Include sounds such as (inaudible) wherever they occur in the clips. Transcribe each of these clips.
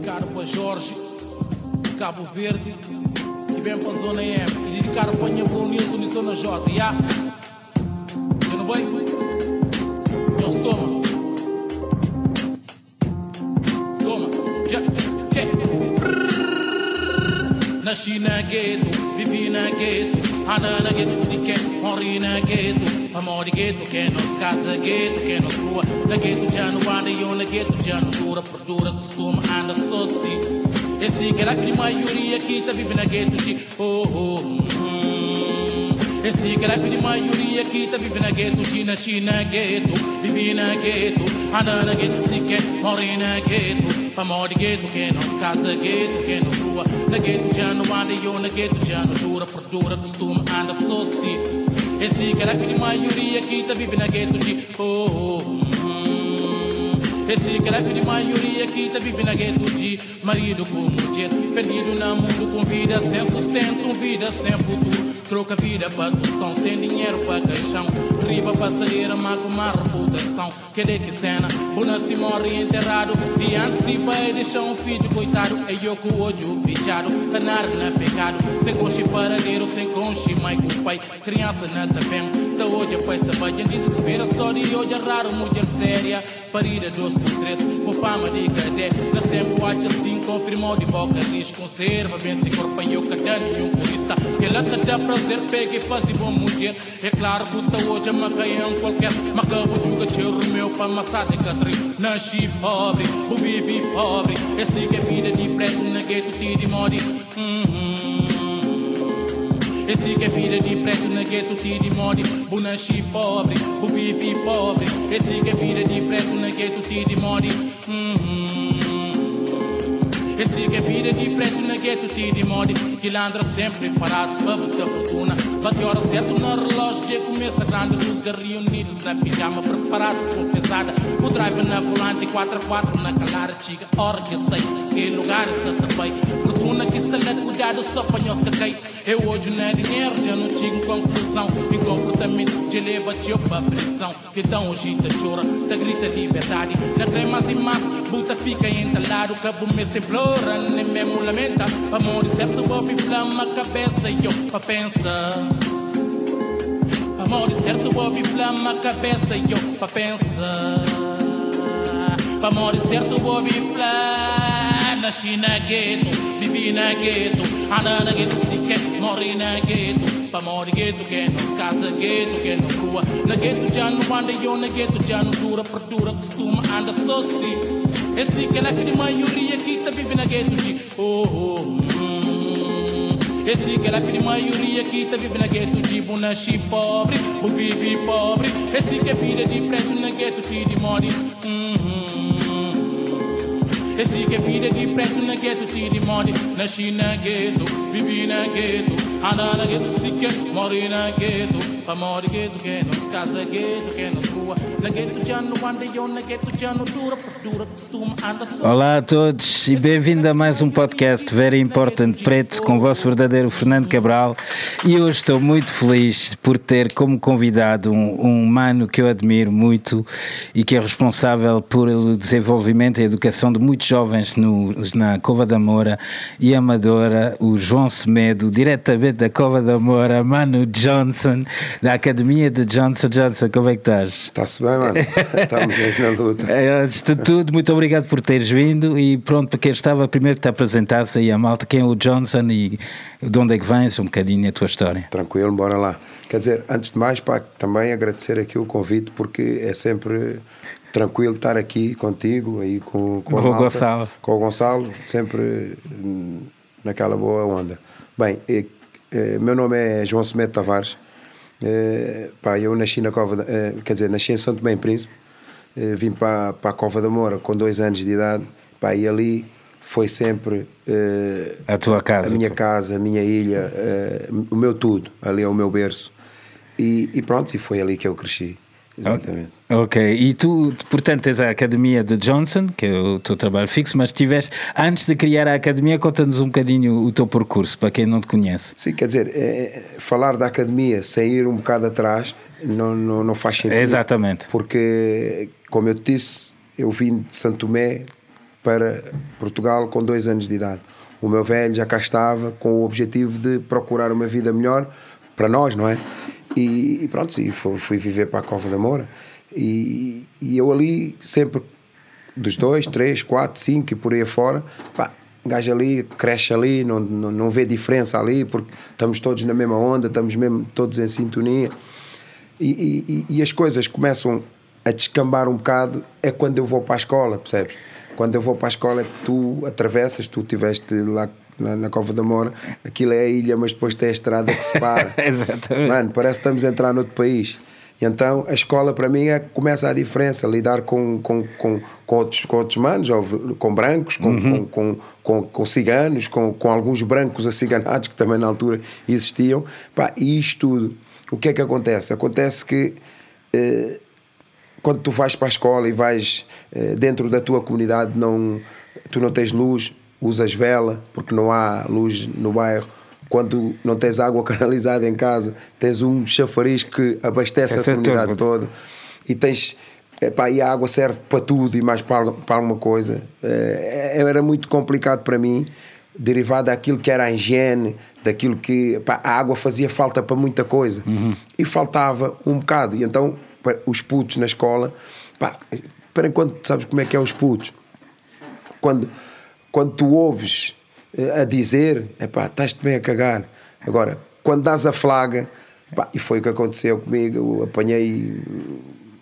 dedicado para Jorge, Cabo Verde, e bem para a Zona M, e dedicado para avó Nilton e Zona J, já? Eu não vai? Então toma. Toma, já? Nasci na gueto, vivi na gueto, anda na gueto, se quer, morri na gueto. Amor de gueto, que nos casa gueto, que nos rua. Na gueto já não anda, eu na gueto já não dura, por dura, costuma anda só sim. Esse que era a maioria que tá vivendo na gueto de oh oh. hum. Esse que era a maioria que tá vivendo na gueto de nasci na gueto, vivi na gueto, anda na gueto, se quer, morri na gueto. Amor de gueto, que nos casa gueto, que nos rua. Na gueto já não anda, eu na gueto já não dura, por dura, costuma anda só sim. Esse que era a maioria que tá vivendo na gueto de oh oh. hum. Esse que era a maioria que tá vivendo na gueto de marido com mulher, perdido no mundo com vida sem sustento, vida sem futuro. Troca vida para tostão, sem dinheiro para caixão. Riba passadeira, mas com má reputação. De que cena, Buna se morre enterrado. E antes de pai deixar um filho coitado. É eu com o olho fechado, canar na pecado. Sem conche paragueiro, sem conche mãe com pai. Criança na tabem, tá hoje a paz tá bem. Desespera só de hoje é raro, mulher séria. Parida dois com três, com fama de cadê. Na sempre watch assim, confirmou de boca, diz conserva. Bem se corpo eu cadê e um purista. Que tá dá prazer, pega e faz e bom mulher. É claro, puta hoje é macaião qualquer. Macabo juga cheiro meu pra amassar de catri. Nasci pobre, o vivi pobre. Esse que é vida de preto, na gueto, tira e mori. Esse que é vida de preto na gueto, tira e mori. O nasci pobre, o vivi pobre. Esse que é vida de preto na gueto, tira e mori. Esse que é vida de preto na gueto, tira e mori. Que landra sempre parados para buscar fortuna. Bate hora certo no relógio, já começa grande. Os reunidos na pijama, preparados com pesada. O drive na volante, 4 a 4 na calada. Chica, hora que sei, que lugar é Santa Fe. Fortuna que está lá, cuidado só nós que cai. Eu hoje não é dinheiro, já não tinha conclusão. E comportamento de leva te para prisão. Que tão hoje te chora, te grita liberdade. Na crema e massa, buta fica entalado. Cabo mês templora, nem mesmo lamenta. Amor certo, bob flama a cabeça e eu pra pensar. Amor certo, bob flama a cabeça e eu pra pensar. Amor certo, bob flama. Nasci na gueto, vivi na gueto, anda na gueto, se quer, morri na gueto. Pa morre gueto, que nos casa gueto, que nos rua. Na gueto já não anda, eu na gueto já não dura, por dura, costuma anda só sim. Esse que é a maioria que tá vive na gueto de oh oh. hum. Esse que é a maioria que tá vive na gueto de bu nasci pobre, bu vive pobre. Esse que é vida de preto na gueto que de morre. Esse que é vida de preto na gueto, tira e morre. Mm-hmm. Nasci na gueto, vivi na gueto, anda na gueto, se quer, morre na gueto. Pa morre gueto, que nos casa que nos rua. Na na dura, dura, anda só. Olá a todos e bem-vindo a mais um podcast Very Important Preto com o vosso verdadeiro Fernando Cabral. E hoje estou muito feliz por ter como convidado um, um mano que eu admiro muito e que é responsável pelo desenvolvimento e educação de muitos jovens no, na Cova da Moura e Amadora, o João Semedo, diretamente da Cova da Moura, Mano Johnson, da Academia de Johnson Johnson. Como é que estás? Está-se bem, mano. (laughs) Estamos aí na luta. É, Antes de tudo, muito obrigado por teres vindo e pronto, para quem estava, primeiro que te apresentasse aí a malta, quem é o Johnson e de onde é que vens, um bocadinho a tua história. Tranquilo, bora lá. Quer dizer, antes de mais, pá, também agradecer aqui o convite, porque é sempre tranquilo estar aqui contigo, aí com, com, o Gonçalo. Com o Gonçalo, sempre hum, naquela boa onda. Bem, eh, meu nome é João Semedo Tavares. Eh, pá, eu nasci na Cova, da, eh, quer dizer, nasci em Santo Tomé e Príncipe. Vim para, para a Cova da Moura com dois anos de idade. Pá, e ali foi sempre A tua casa. a minha tu- casa, a minha ilha, o meu tudo, ali é o meu berço. E, e pronto, e foi ali que eu cresci. Exatamente. Ok, e tu, portanto, tens a Academia de Johnson, que é o teu trabalho fixo, mas tiveste, antes de criar a Academia, conta-nos um bocadinho o teu percurso, para quem não te conhece. Sim, quer dizer, eh, falar da academia sem ir um bocado atrás não, não, não faz sentido. Exatamente. Porque, como eu te disse, eu vim de Santo Tomé para Portugal com dois anos de idade. O meu velho já cá estava com o objetivo de procurar uma vida melhor para nós, não é? E, e pronto, e fui, fui, viver para a Cova da Moura. E, e, eu ali, sempre dos dois, três, quatro, cinco e por aí afora, pá, gajo ali, cresce ali, não, não, não vê diferença ali, porque estamos todos na mesma onda, estamos mesmo todos em sintonia. E, e, e, as coisas começam a descambar um bocado é quando eu vou para a escola, percebes? Quando eu vou para a escola é que tu atravessas, tu estiveste lá na, na, Cova da Mora, aquilo é a ilha, mas depois tem a estrada que separa. (laughs) Exatamente. Mano, parece que estamos a entrar noutro país. E então a escola para mim é que começa a diferença, lidar com, com, com, com, outros, com outros manos, com brancos, com, uhum. com, com, com, ciganos, com, com alguns brancos aciganados que também na altura existiam. Pá, e isto tudo, o que é que acontece? Acontece que eh, quando tu vais para a escola e vais eh, dentro da tua comunidade, não, tu não tens luz, usas vela, porque não há luz no bairro quando não tens água (laughs) canalizada em casa, tens um chafariz que abastece Essa a comunidade toda e tens. Epá, e a água serve para tudo e mais para, para alguma coisa. É, era muito complicado para mim, derivado daquilo que era a higiene, daquilo que epá, a água fazia falta para muita coisa uhum. e faltava um bocado. E então, os putos na escola, pá, para enquanto sabes como é que é os putos, quando, quando tu ouves a dizer, é pá, estás-te bem a cagar. Agora, quando dás a flaga, pá, e foi o que aconteceu comigo, eu apanhei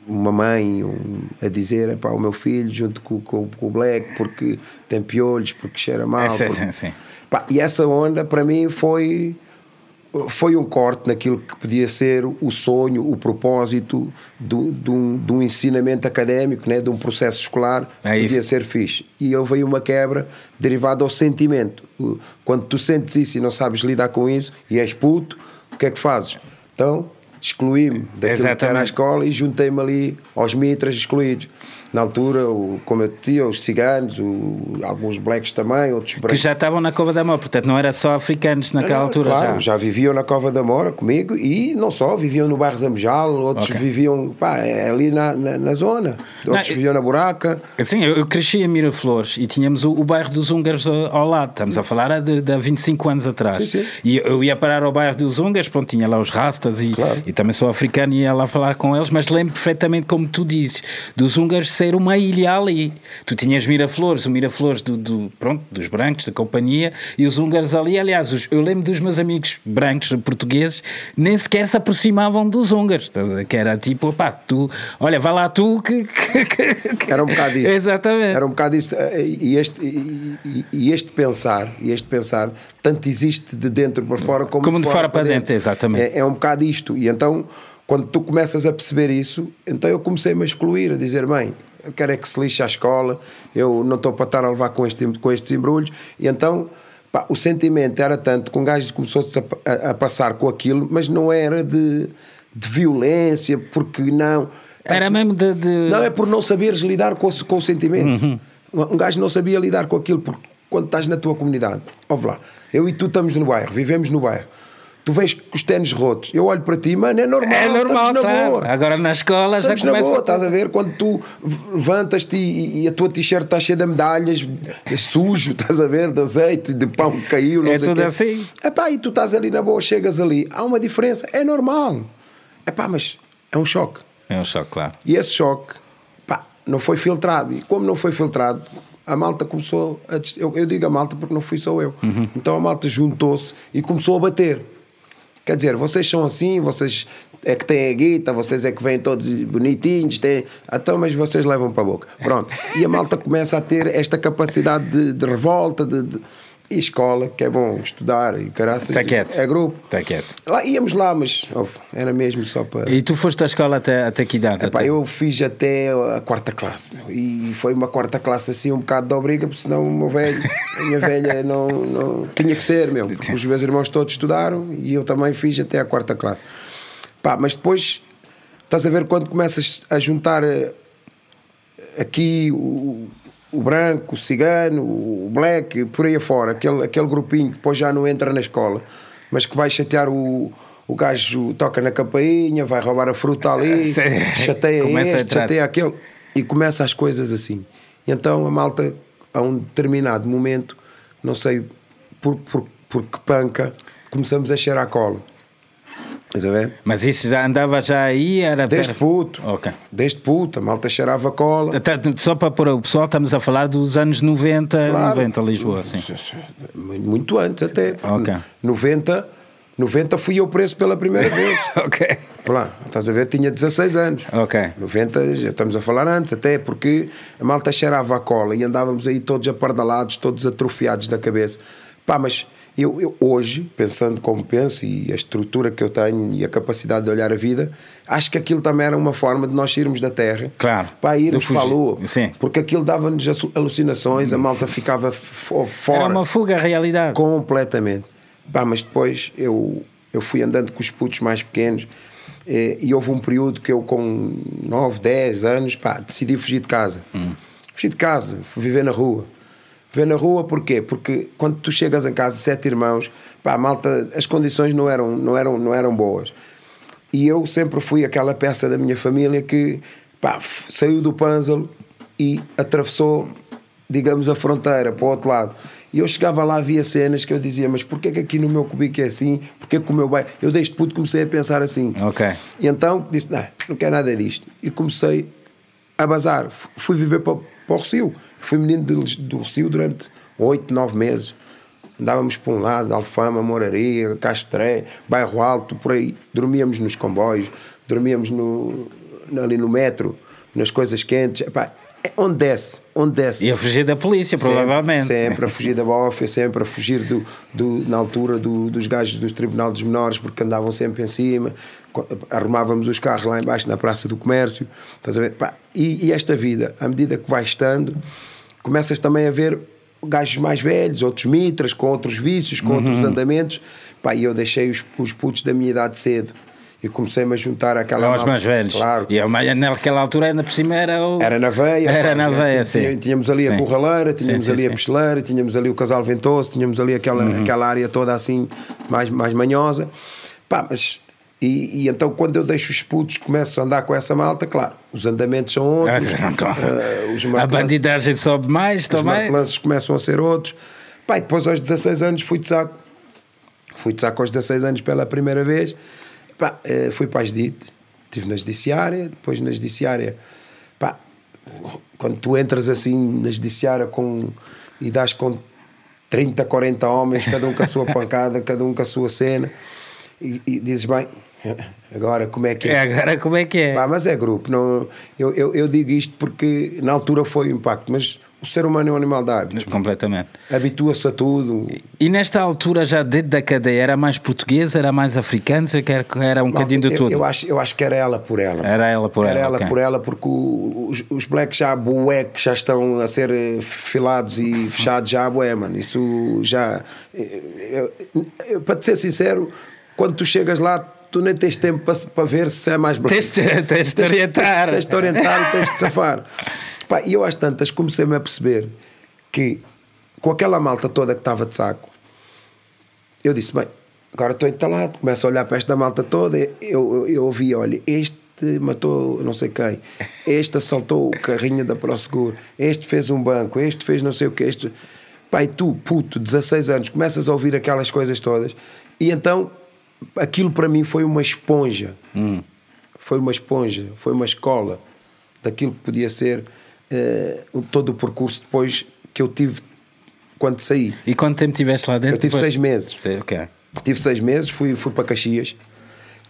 uma mãe um, a dizer, pá, o meu filho junto com, com, com, o Black, porque tem piolhos, porque cheira mal. É, sim, porque... sim, sim. Pá, e essa onda para mim foi foi um corte naquilo que podia ser o sonho, o propósito do, de, um, de um ensinamento académico, né, de um processo escolar, é podia ser fixe. E houve aí uma quebra derivada ao sentimento. Quando tu sentes isso e não sabes lidar com isso, e és puto, o que é que fazes? Então, excluí-me daquilo Exatamente. que era a escola e juntei-me ali aos mitras excluídos na altura, o, como eu dizia, os ciganos, o, alguns blacks também, outros brancos. Que já estavam na Cova da Mora, portanto não era só africanos naquela altura. Claro, já. já viviam na Cova da Mora comigo e não só, viviam no bairro Zamujal, outros okay. viviam pá, é ali na, na, na zona, outros não, viviam na Buraca. Sim, eu, eu cresci em Miraflores e tínhamos o, o bairro dos húngaros ao lado, estamos a falar de, de 25 anos atrás. Sim, sim. E eu ia parar ao bairro dos húngaros, pronto, tinha lá os rastas e, claro. e também sou africano e ia lá falar com eles, mas lembro perfeitamente como tu dizes, dos húngaros ser uma ilha ali. Tu tinhas Miraflores, o Miraflores do, do, pronto, dos brancos, da companhia, e os húngaros ali. Aliás, os, eu lembro dos meus amigos brancos portugueses, nem sequer se aproximavam dos húngaros, que era tipo, pá, tu, olha, vai lá tu que. que era um bocado isso. Exatamente. Era um bocado isso. E este, e, e este pensar, e este pensar, tanto existe de dentro para fora como, como de, fora, fora para dentro, dentro. exatamente. É, é um bocado isto. E então quando tu começas a perceber isso, então eu comecei-me a excluir, a dizer, bem, eu quero é que se lixe a escola, eu não estou para estar a levar com, este, com estes embrulhos, e então pá, o sentimento era tanto que um gajo começou-se a, a, a, passar com aquilo, mas não era de, de violência, porque não. Era é, mesmo de, de, Não, é por não saberes lidar com, com o sentimento. Uhum. Um gajo não sabia lidar com aquilo, porque quando estás na tua comunidade, ouve lá, eu e tu estamos no bairro, vivemos no bairro tu vens com os ténis rotos, eu olho para ti, mano, é normal, é normal, na claro. boa. Agora na escola estamos já começa. Na boa, estás a ver? Quando tu levantas-te e, e, a tua t-shirt está cheia de medalhas, é sujo, (laughs) estás a ver? De azeite, de pão que caiu, não é sei tudo quê. assim. Epá, e tu estás ali na boa, chegas ali, há uma diferença, é normal. Epá, mas é um choque. É um choque, claro. E esse choque, pá, não foi filtrado. E como não foi filtrado, a malta começou a. Eu, eu digo a malta porque não fui só eu. Uhum. Então a malta juntou-se e começou a bater. Quer dizer, vocês são assim, vocês é que têm a guita, vocês é que vêm todos bonitinhos, têm... então, mas vocês levam para a boca. Pronto. E a malta começa a ter esta capacidade de, de revolta, de, de e escola, que é bom estudar e caraças. Está quieto. É grupo. Está quieto. Lá, íamos lá, mas oh, era mesmo só para. E tu foste à escola até, até que idade? Epá, até... Eu fiz até a quarta classe. Meu, e foi uma quarta classe assim um bocado de obriga, porque senão o meu velho, a minha velha (laughs) não, não. Tinha que ser, meu. Os meus irmãos todos estudaram e eu também fiz até a quarta classe. Pá, mas depois estás a ver quando começas a juntar eh, aqui o o branco, o cigano, o black, por aí afora, aquele, aquele grupinho que depois já não entra na escola, mas que vai chatear o, o gajo, toca na campainha, vai roubar a fruta ali, (laughs) chateia Começa este, chateia aquele, e começa as coisas assim. E então a malta a um determinado momento, não sei por, por, por que panca, começamos a cheirar a cola. Mas isso já andava já aí? Era Desde per- puto. Ok. Desde puto, a malta cheirava cola. Até- Só para pôr o pessoal, estamos a falar dos anos 90, Claro. 90 Lisboa, sim. Muito antes até. Ok. 90, 90 fui eu preso pela primeira vez. (laughs) ok. Lá, estás a ver? Tinha 16 anos. Ok. 90, já estamos a falar antes, até porque a malta cheirava a cola e andávamos aí todos apardalados, todos atrofiados da cabeça. Pá, mas eu, eu hoje, pensando como penso e a estrutura que eu tenho e a capacidade de olhar a vida, acho que aquilo também era uma forma de nós irmos da terra. Claro. Para irmos lua. Sim. Porque aquilo dava-nos alu- alucinações, a malta ficava fo- fora. Era uma fuga à realidade. Completamente. Pá, mas depois eu, eu fui andando com os putos mais pequenos eh, e houve um período que eu, com 9, 10 anos, pá, decidi fugir de casa. Fugi de casa, fui viver na rua. Viver na rua porquê? Porque quando tu chegas em casa, sete irmãos, pá, malta, as condições não eram, não eram, não eram boas. E eu sempre fui aquela peça da minha família que pá, saiu do Panzalo e atravessou, digamos, a fronteira para o outro lado. E eu chegava lá, via cenas que eu dizia, mas porquê que aqui no meu cubico é assim? Porquê que o meu bairro... Eu desde puto comecei a pensar assim. Ok. E então disse, não, não quero nada disto. E comecei a bazar. Fui viver para, para o Recio. Fui menino do, do Recio durante oito, nove meses. Andávamos para um lado, Alfama, Moraria, Castré, Bairro Alto, por aí. Dormíamos nos comboios, dormíamos no, ali no metro, nas coisas quentes. Epá, é onde desce, onde desce. E a fugir da polícia, provavelmente. Sempre, sempre a fugir da bofa, sempre a fugir do, do, na altura do, dos gajos do Tribunal dos Menores, porque andavam sempre em cima, arrumávamos os carros lá embaixo na Praça do Comércio. E, e esta vida, à medida que vai estando, começas também a ver gajos mais velhos, outros mitras, com outros vícios, com Uhum. outros andamentos. Pá, e eu deixei os, os putos da minha idade cedo. E comecei-me a juntar àquela Eram os malta. mais velhos. Claro. E mais- naquela altura, ainda por cima, era o. Era na veia. Era pá, na veia, sim. Tínhamos ali a. Curraleira, tínhamos sim, ali sim. a Pesteleira, tínhamos ali o Casal Ventoso, tínhamos ali aquela, Uhum. aquela área toda assim, mais, mais manhosa. Pá, mas. E, e então, quando eu deixo os putos, começo a andar com essa malta, claro, os andamentos são outros. eh, os a bandidagem sobe mais os também. martelanços começam a ser outros. E depois aos 16 anos fui de saco. Fui de saco aos 16 anos pela primeira vez. Pá, eh, fui para a JDIT. Estive na judiciária, depois na judiciária. Pá, quando tu entras assim na judiciária com, e dás com 30, 40 homens, cada um com a sua (laughs) pancada, cada um com a sua cena, e, e dizes, bem, agora como é que É, agora como é que é? Pá, mas é grupo. Não, eu, eu, eu digo isto porque na altura foi o impacto, mas o ser humano é um animal de hábitos. Completamente. Habitua-se a tudo. E nesta altura, já dentro da cadeia, era mais português, era mais quer que era um bocadinho de eu, tudo? Eu acho, eu acho que era ela por ela. Era ela por Era ela, ela ok. por ela, porque os, os blacks já bué que já estão a ser eh, filados e fechados já bué, mano. Isso já. eu- eu- para te ser sincero, quando tu chegas lá, tu nem tens tempo para, para ver se é mais black. Tens de- tens de orientar. Tens, tens de orientar e tens de safar. Pá, E eu às tantas comecei-me a perceber que com aquela malta toda que estava de saco, eu disse, bem, agora estou entalado, começo a olhar para esta malta toda, eu, eu, eu ouvi, olha, este matou não sei quem, este assaltou o carrinho da ProSeguro, este fez um banco, este fez não sei o que, este... Pai, tu, puto, 16 anos, começas a ouvir aquelas coisas todas e então aquilo para mim foi uma esponja. Foi uma esponja, foi uma escola daquilo que podia ser o- todo o percurso depois que eu tive quando saí. E quanto tempo estiveste lá dentro? Eu tive Depois- seis meses. Sei, ok. Tive seis meses, fui, fui para Caxias.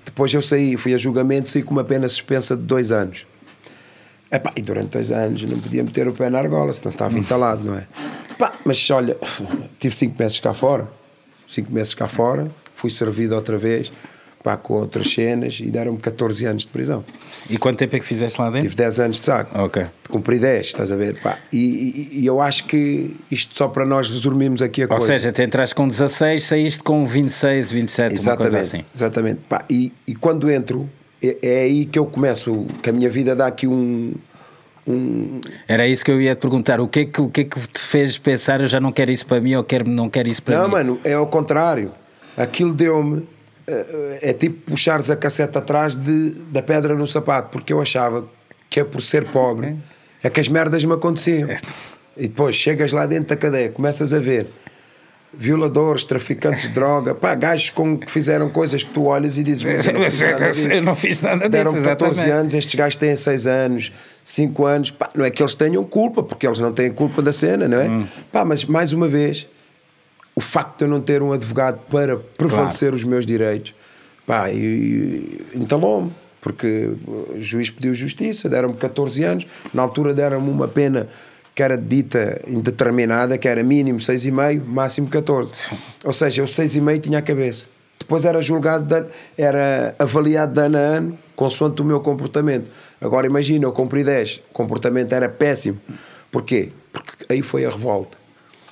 Depois eu saí, fui a julgamento, saí com uma pena suspensa de dois anos. Epá, e durante dois anos não podia meter o pé na argola, senão estava entalado, não é? Pá, mas olha, tive cinco meses cá fora, cinco meses cá fora, fui servido outra vez, pá, com outras cenas e deram-me 14 anos de prisão. E quanto tempo é que fizeste lá dentro? Tive 10 anos de saco. Ok. Cumpri 10, estás a ver? Pá, e, e- e eu acho que isto só para nós resumirmos aqui a Ou coisa. seja, te entraste com 16, saíste com 26, 27, uma Exatamente, coisa assim. exatamente. Pá, e, e quando entro, é, é aí que eu começo, que a minha vida dá aqui um. um Era isso que eu ia te perguntar. O que, é que, o que é que te fez pensar eu já não quero isso para mim ou quero, não quero isso para não, mim? mano, é ao contrário. Aquilo deu-me. eh, É tipo puxares a casseta atrás de, da pedra no sapato, porque eu achava que é por ser pobre é que as merdas me aconteciam. E depois chegas lá dentro da cadeia, começas a ver violadores, traficantes de droga, pá, gajos com, que fizeram coisas que tu olhas e dizes, mas eu não fiz (laughs) nada disso. Eu não fiz nada disso, Deram 14 exatamente. anos, estes gajos têm 6 anos, 5 anos, pá, não é que eles tenham culpa, porque eles não têm culpa da cena, não é? Hum. Pá, mas mais uma vez, o facto de eu não ter um advogado para prevalecer os meus direitos, pá, entalou-me, porque o juiz pediu justiça, deram-me 14 anos, na altura deram-me uma pena que era dita indeterminada, que era mínimo 6,5, máximo 14. Ou seja, eu 6,5 tinha a cabeça. Depois era julgado, de era avaliado de ano a ano, consoante o meu comportamento. Agora imagina, eu cumpri 10, o comportamento era péssimo. Porquê? Porque aí foi a revolta.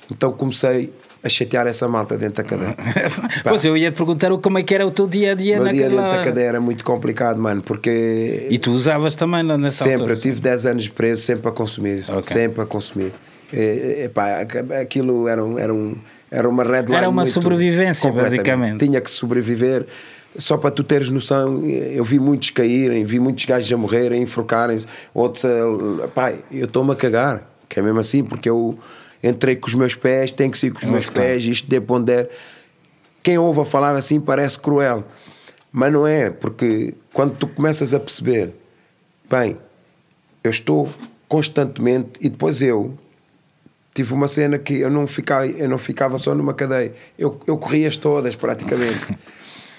Então comecei a chatear essa malta dentro da cadeia. (laughs) Pois eu ia te perguntar como é que era o teu dia a dia O meu dia naquela. dentro da cadeia era muito complicado, mano, porque E tu usavas também nessa sempre, altura? eu tive 10 anos preso, sempre a consumir, Ok. sempre a consumir. É, é, pá, aquilo era, um, era, um, era uma red Era uma sobrevivência, basicamente. Tinha que sobreviver. Só para tu teres noção, eu vi muitos caírem, vi muitos gajos a morrerem, enforcarem-se, outros a. Pá, eu estou-me a cagar, que é mesmo assim, porque eu entrei com os meus pés, tenho que ser com os meus claro. pés, isto de ponder. Quem ouve a falar assim parece cruel, mas não é, porque quando tu começas a perceber, bem, eu estou constantemente, e depois eu tive uma cena que eu não ficava, eu não ficava só numa cadeia, eu, eu corria as todas praticamente.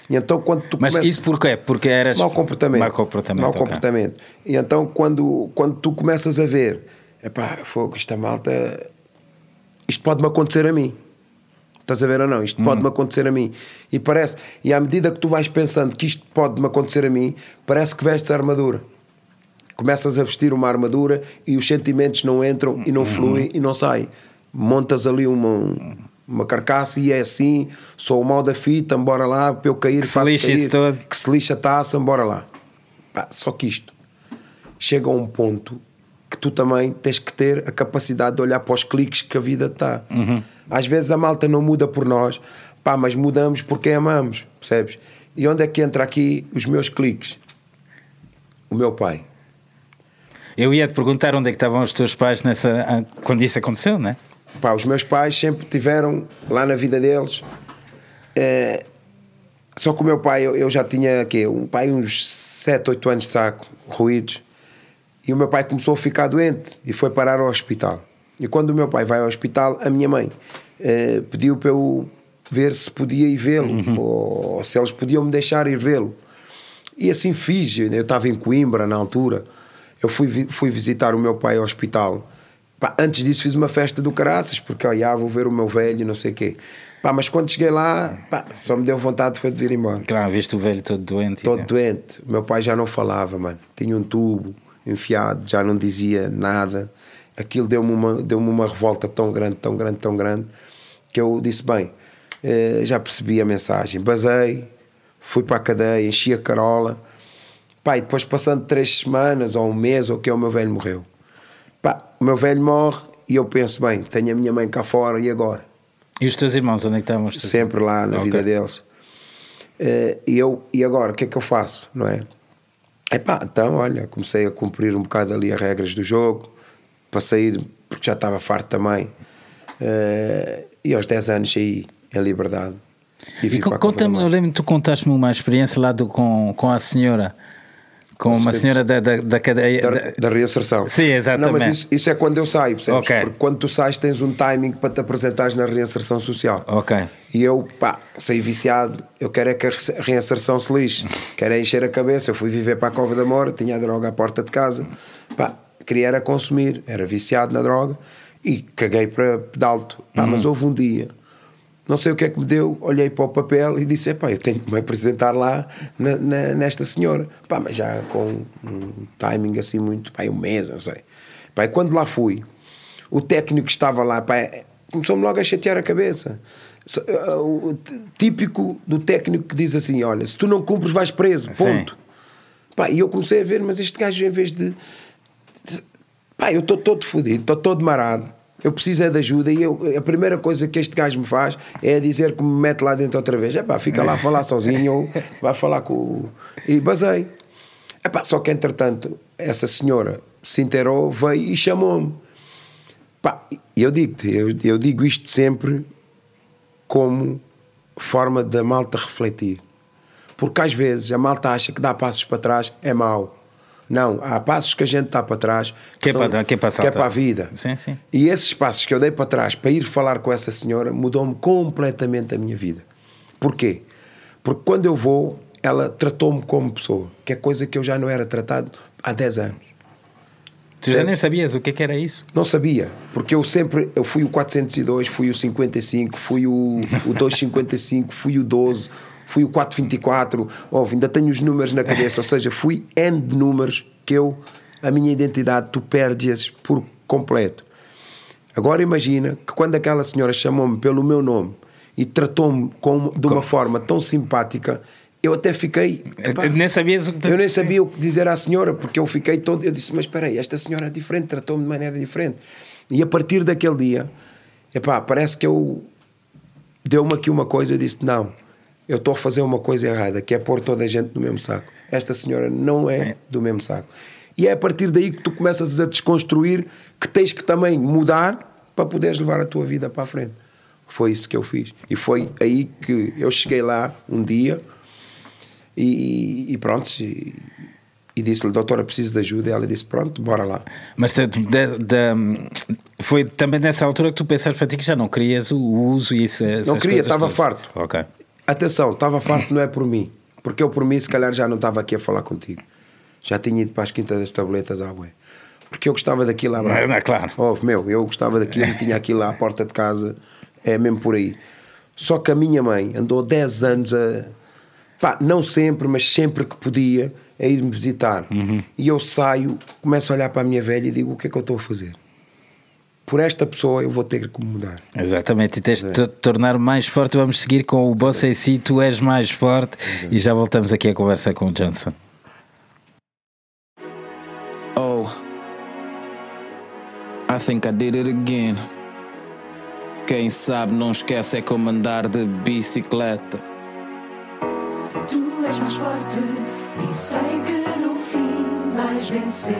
E então quando tu Mas começas- isso porquê? Porque eras. Mau comportamento. Mau comportamento. Mau comportamento. E então, quando, quando tu começas a ver, epá, fogo, esta malta, isto pode-me acontecer a mim. Estás a ver ou não? Isto pode-me acontecer a mim. E parece, e à medida que tu vais pensando que isto pode-me acontecer a mim, parece que vestes a armadura. Começas a vestir uma armadura e os sentimentos não entram e não fluem e não saem. Montas ali uma, uma carcaça e é assim, sou o mal da fita, bora lá, para eu cair, Que se faço lixe cair, isso todo. que se lixa a taça, bora lá. Pá, só que isto chega a um ponto que tu também tens que ter a capacidade de olhar para os cliques que a vida te dá. Às vezes a malta não muda por nós, pá, mas mudamos porque amamos, percebes? E onde é que entra aqui os meus cliques? O meu pai. Eu ia te perguntar onde é que estavam os teus pais nessa, ah, quando isso aconteceu, não é? Pá, os meus pais sempre tiveram lá na vida deles. eh, só que o meu pai, eu, eu já tinha quê? um pai uns 7, 8 anos de saco, ruídos. E o meu pai começou a ficar doente e foi parar ao hospital. E quando o meu pai vai ao hospital, a minha mãe eh, pediu para eu ver se podia ir vê-lo, ou, ou se eles podiam me deixar ir vê-lo. E assim fiz. Eu estava em Coimbra na altura. Eu fui, fui visitar o meu pai ao hospital. Pá, antes disso fiz uma festa do caraças, porque olha, vou ver o meu velho, não sei o quê. Pá, mas quando cheguei lá, pá, só me deu vontade foi de vir embora. Claro, viste o velho todo doente. Todo doente. O meu pai já não falava, mano. Tinha um tubo enfiado, já não dizia nada. Aquilo deu-me uma, deu uma revolta tão grande, tão grande, tão grande, que eu disse: bem, eh, já percebi a mensagem. Basei, fui para a cadeia, enchi a carola. E depois, passando três semanas ou um mês, ou o que, o meu velho morreu. Pá, o meu velho morre e eu penso: bem, tenho a minha mãe cá fora e agora? E os teus irmãos, onde é que estavam os teus sempre lá na Ok. vida deles. Eh, e eu e agora o que é que eu faço, não é? Epá, então, olha, comecei a cumprir um bocado ali as regras do jogo para sair, porque já estava farto também. Eh, e aos 10 anos saí em liberdade. E da conta-me, eu lembro que tu contaste-me uma experiência lá do, com, com a senhora, com uma senhora da, da, da cadeia. da, da- da reinserção. Sim, exatamente. Não, mas isso, isso é quando eu saio, percebes? Ok. Porque quando tu sais tens um timing para te apresentares na reinserção social. Ok. E eu, pá, saí viciado. Eu quero é que a re- reinserção se lixe. Quero é encher a cabeça. Eu fui viver para a Cova da Mora, tinha a droga à porta de casa. Pá, queria era consumir. Era viciado na droga. E caguei para pedalto. Pá, mas houve um dia, não sei o que é que me deu, olhei para o papel e disse: pá, eu tenho que me apresentar lá na- na- nesta senhora. Pá, mas já com um timing assim muito, pá, um mês, não sei. Pá, quando lá fui, o técnico que estava lá, pá, começou-me logo a chatear a cabeça. So- uh, o Típico do técnico que diz assim: olha, se tu não cumpres, vais preso, ponto. Pá, e eu comecei a ver, mas este gajo, em vez de. de- Pá, eu estou todo fodido, estou todo marado. Eu preciso é de ajuda e eu, a primeira coisa que este gajo me faz é dizer que me mete lá dentro outra vez. É fica lá a falar sozinho ou vai falar com. E basei. É só que entretanto, essa senhora se inteirou, veio e chamou-me. Pá, eu digo-te, eu, eu digo isto sempre como forma da malta refletir. Porque às vezes a malta acha que dar passos para trás é mau. Não, há passos que a gente dá para trás Que é são- para- que é para que é para a vida. Sim, sim. E esses passos que eu dei para trás para ir falar com essa senhora mudou-me completamente a minha vida. Porquê? Porque quando eu vou, ela tratou-me como pessoa, que é coisa que eu já não era tratado há 10 anos. Tu já nem sabias o que, é que era isso? Não sabia, porque eu sempre eu fui o 402, fui o 55, fui o, o 255, fui o 12, fui o 424, ouve, ainda tenho os números na cabeça, ou seja, fui N de números que eu, a minha identidade, tu perdes por completo. Agora imagina que quando aquela senhora chamou-me pelo meu nome e tratou-me com- de uma forma tão simpática, eu até fiquei. epá, Nem sabias o que eu nem sabia o que dizer à senhora, porque eu fiquei todo. Eu disse, mas espera aí, esta senhora é diferente, tratou-me de maneira diferente. E a partir daquele dia, epá, parece que eu. Deu-me aqui uma coisa, eu disse, não, eu estou a fazer uma coisa errada, que é pôr toda a gente no mesmo saco. Esta senhora não é do mesmo saco. E é a partir daí que tu começas a desconstruir que tens que também mudar para poderes levar a tua vida para a frente. Foi isso que eu fiz. E foi aí que eu cheguei lá um dia e, e pronto, e, e disse-lhe, doutora, preciso de ajuda. E ela disse, pronto, bora lá. Mas te- de- de- foi também nessa altura que tu pensaste para ti que já não querias o uso e isso. Não queria, estava todas. farto. Ok. Atenção, estava farto não é por mim. Porque eu por mim, se calhar, já não estava aqui a falar contigo. Já tinha ido para as quintas das tabletas à bué. Porque eu gostava daquilo lá. Não é- não é claro. Oh, meu, eu gostava daquilo tinha aquilo lá à porta de casa. É mesmo por aí. Só que a minha mãe andou 10 anos a. Pá, não sempre, mas sempre que podia, a ir-me visitar. Uhum. E eu saio, começo a olhar para a minha velha e digo: o que é que eu estou a fazer? Por esta pessoa eu vou ter que mudar. Exatamente, e tens É. de te tornar mais forte. Vamos seguir com o Bossa e Si, tu és mais forte. E já voltamos aqui a conversar com o Johnson. Oh, I think I did it again. Quem sabe não esquece é como andar de bicicleta. Tu és mais forte e sei que no fim vais vencer.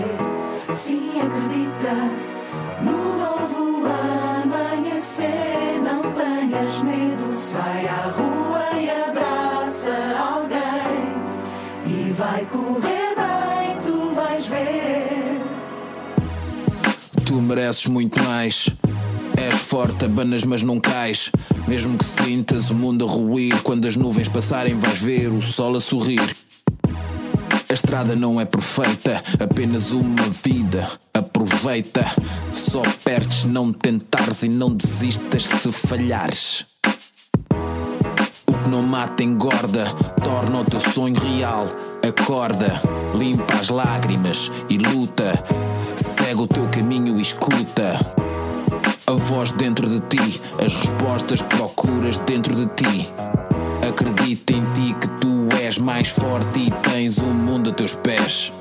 Sim, acredita no novo amanhecer. Não tenhas medo, sai à rua e abraça alguém. E vai correr bem, tu vais ver. Tu mereces muito mais. És forte, abanas, mas não cais. Mesmo que sintas o mundo a ruir, quando as nuvens passarem, vais ver o sol a sorrir. A estrada não é perfeita, apenas uma vida. Aproveita, só perdes não tentares e não desistas se falhares. O que não mata engorda, torna o teu sonho real. Acorda, limpa as lágrimas e luta. Segue o teu caminho e escuta. A voz dentro de ti, as respostas que procuras dentro de ti. Acredita em ti que tu és mais forte e tens o mundo a teus pés.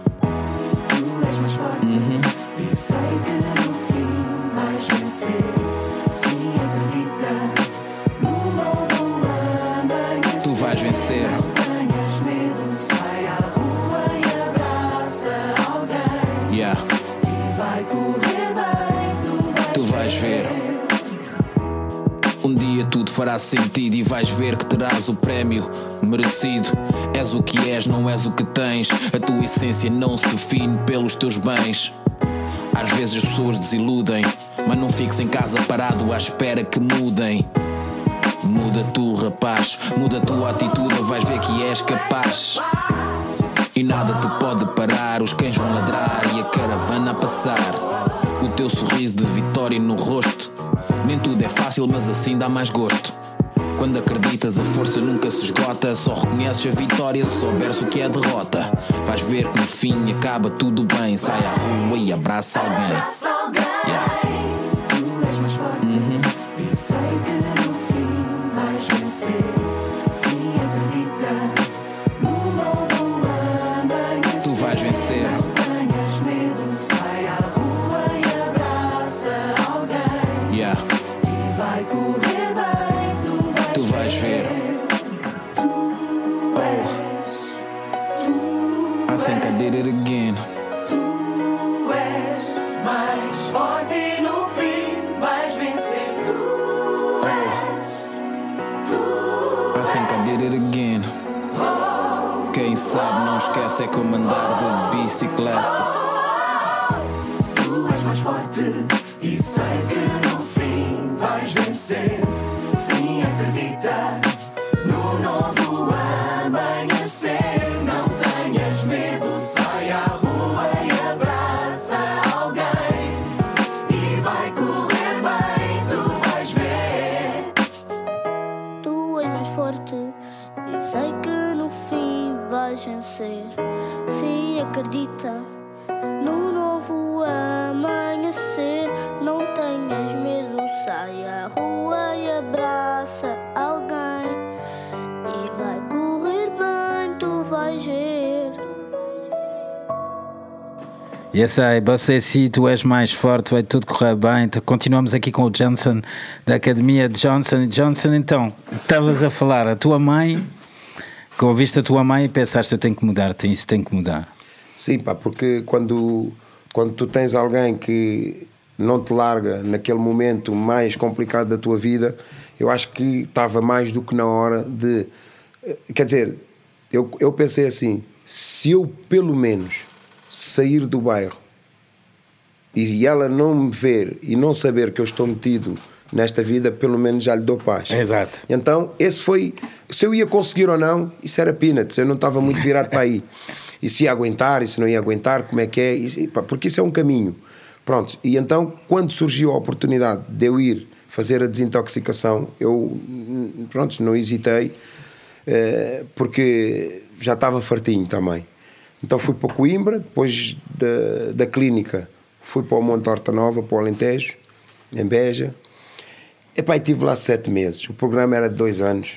Tu és mais forte e sei que no fim vais vencer. Fará sentido e vais ver que terás o prémio merecido. És o que és, não és o que tens. A tua essência não se define pelos teus bens. Às vezes as pessoas desiludem, mas não fiques em casa parado à espera que mudem. Muda tu, rapaz, muda tua atitude, vais ver que és capaz. E nada te pode parar, os cães vão ladrar e a caravana a passar. O teu sorriso de vitória no rosto. Nem tudo é fácil, mas assim dá mais gosto. Quando acreditas, a força nunca se esgota. Só reconheces a vitória se souberes o que é derrota. Vais ver que no fim acaba tudo bem. Sai à rua e abraça alguém. abraça alguém. Yeah. Esquece, é como andar de bicicleta. E essa aí, você sim, tu és mais forte, vai tudo correr bem. Então, continuamos aqui com o Johnson, da Academia de Johnson Johnson. Então, estavas a falar, a tua mãe, que ouviste a tua mãe e pensaste, eu tenho que mudar, isso tem que mudar. Sim, pá, porque quando, quando tu tens alguém que não te larga naquele momento mais complicado da tua vida, eu acho que estava mais do que na hora de. Quer dizer, eu, eu pensei assim: se eu pelo menos sair do bairro e ela não me ver e não saber que eu estou metido nesta vida, pelo menos já lhe dou paz. Exato. Então, esse foi. Se eu ia conseguir ou não, isso era peanuts, eu não estava muito virado para aí. (laughs) E se ia aguentar, e se não ia aguentar, como é que é, isso, pá, porque isso é um caminho. Pronto, e então, quando surgiu a oportunidade de eu ir fazer a desintoxicação, eu, pronto, não hesitei, eh, porque já estava fartinho também. Então fui para Coimbra, depois da, da clínica fui para o Monte Horta Nova, para o Alentejo, em Beja. Epá, e estive lá sete meses. O programa era de dois anos.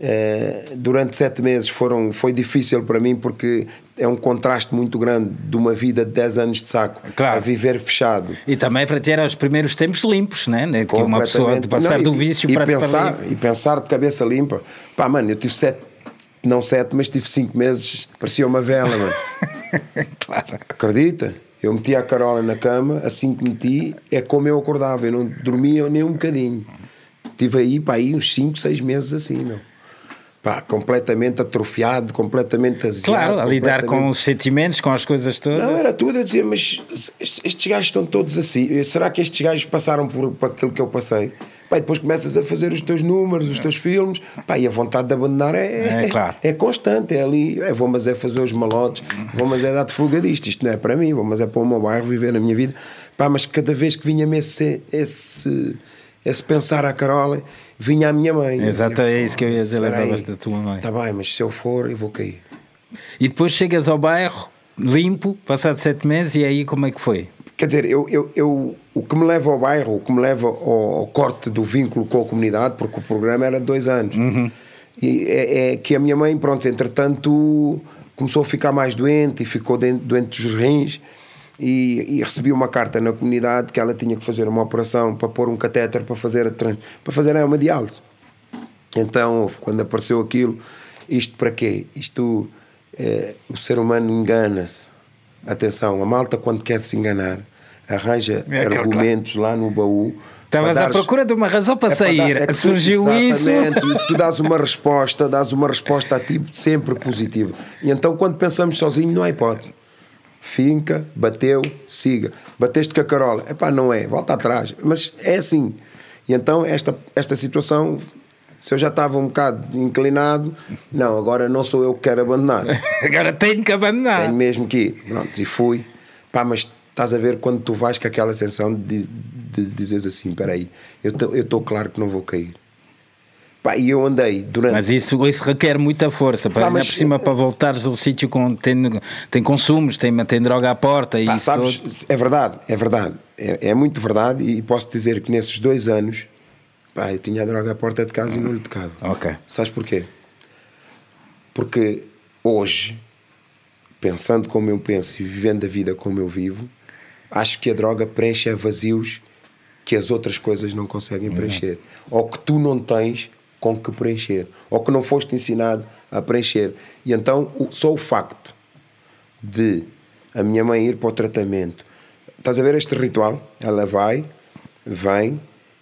Eh, durante sete meses foram, foi difícil para mim porque é um contraste muito grande de uma vida de 10 anos de saco Claro. a viver fechado. E também para ter os primeiros tempos limpos, né? Que uma pessoa de passar Não, do e- vício e para pensar para e pensar de cabeça limpa pá mano eu tive sete não sete mas tive cinco meses parecia uma vela mano. (laughs) Claro. acredita? Eu metia a Carola na cama assim que meti é como eu acordava. Eu não dormia nem um bocadinho. Tive aí pá aí uns 5, 6 meses assim meu pá completamente atrofiado completamente aziado Claro, a lidar com completamente- os sentimentos, com as coisas todas. não, era tudo. Eu dizia, mas estes gajos estão todos assim. Será que estes gajos passaram por, por aquilo que eu passei? Pá, depois começas a fazer os teus números, os teus filmes. Pá, e a vontade de abandonar é, É, claro. é constante. É ali. É, vou, mas é fazer os malotes. Vou, mas é dar-te fuga disto. Isto não é para mim. Vou, mas é para o meu bairro viver a minha vida. Pá, mas cada vez que vinha-me esse, esse, esse pensar à Carola, vinha a minha mãe. Exato, dizia, é isso que eu ia dizer, "Foda-se, lembravas da tua mãe." Tá bem, mas se eu for, eu vou cair. E depois chegas ao bairro, limpo, passado sete meses, e aí como é que foi? Quer dizer, eu, eu, eu, o que me leva ao bairro, o que me leva ao, ao corte do vínculo com a comunidade, porque o programa era de dois anos, e é, é que a minha mãe, pronto, entretanto, começou a ficar mais doente e ficou doente dos rins. E, e recebi uma carta na comunidade que ela tinha que fazer uma operação para pôr um catéter para fazer a trans, para fazer a hemodiálise. Então, quando apareceu aquilo, isto para quê? Isto, eh, o ser humano engana-se. Atenção, a malta quando quer se enganar, arranja É, claro, argumentos lá no baú. Estavas para à dares- procura de uma razão para é para sair. dar- é tu- Surgiu isso. e tu dás uma resposta, dás uma resposta a ti sempre positiva. E então quando pensamos sozinho, não há hipótese. Finca, bateu, siga. Bateste com a Carola. Epá, não é, volta atrás. Mas é assim. E então esta, esta situação, se eu já estava um bocado inclinado, não, agora não sou eu que quero abandonar. (laughs) Agora tenho que abandonar. Tenho mesmo que ir. Pronto, e fui. Pá, mas estás a ver quando tu vais com aquela sensação de, de dizeres assim: espera aí, eu estou claro que não vou cair. Pá, e eu andei durante. Mas isso, isso requer muita força. Para, ainda mas- por cima, para voltares ao sítio com tem, tem consumos, tem, tem droga à porta e Pá, isso sabes, todo. é verdade, é verdade. É, é muito verdade e posso dizer que nesses dois anos pá, eu tinha a droga à porta de casa e não lhe tocava. Ok. Sabes porquê? Porque hoje, pensando como eu penso e vivendo a vida como eu vivo, acho que a droga preenche vazios que as outras coisas não conseguem preencher. Ou que tu não tens com que preencher. Ou que não foste ensinado a preencher. E então, só o facto de a minha mãe ir para o tratamento. Estás a ver este ritual? Ela vai, vem,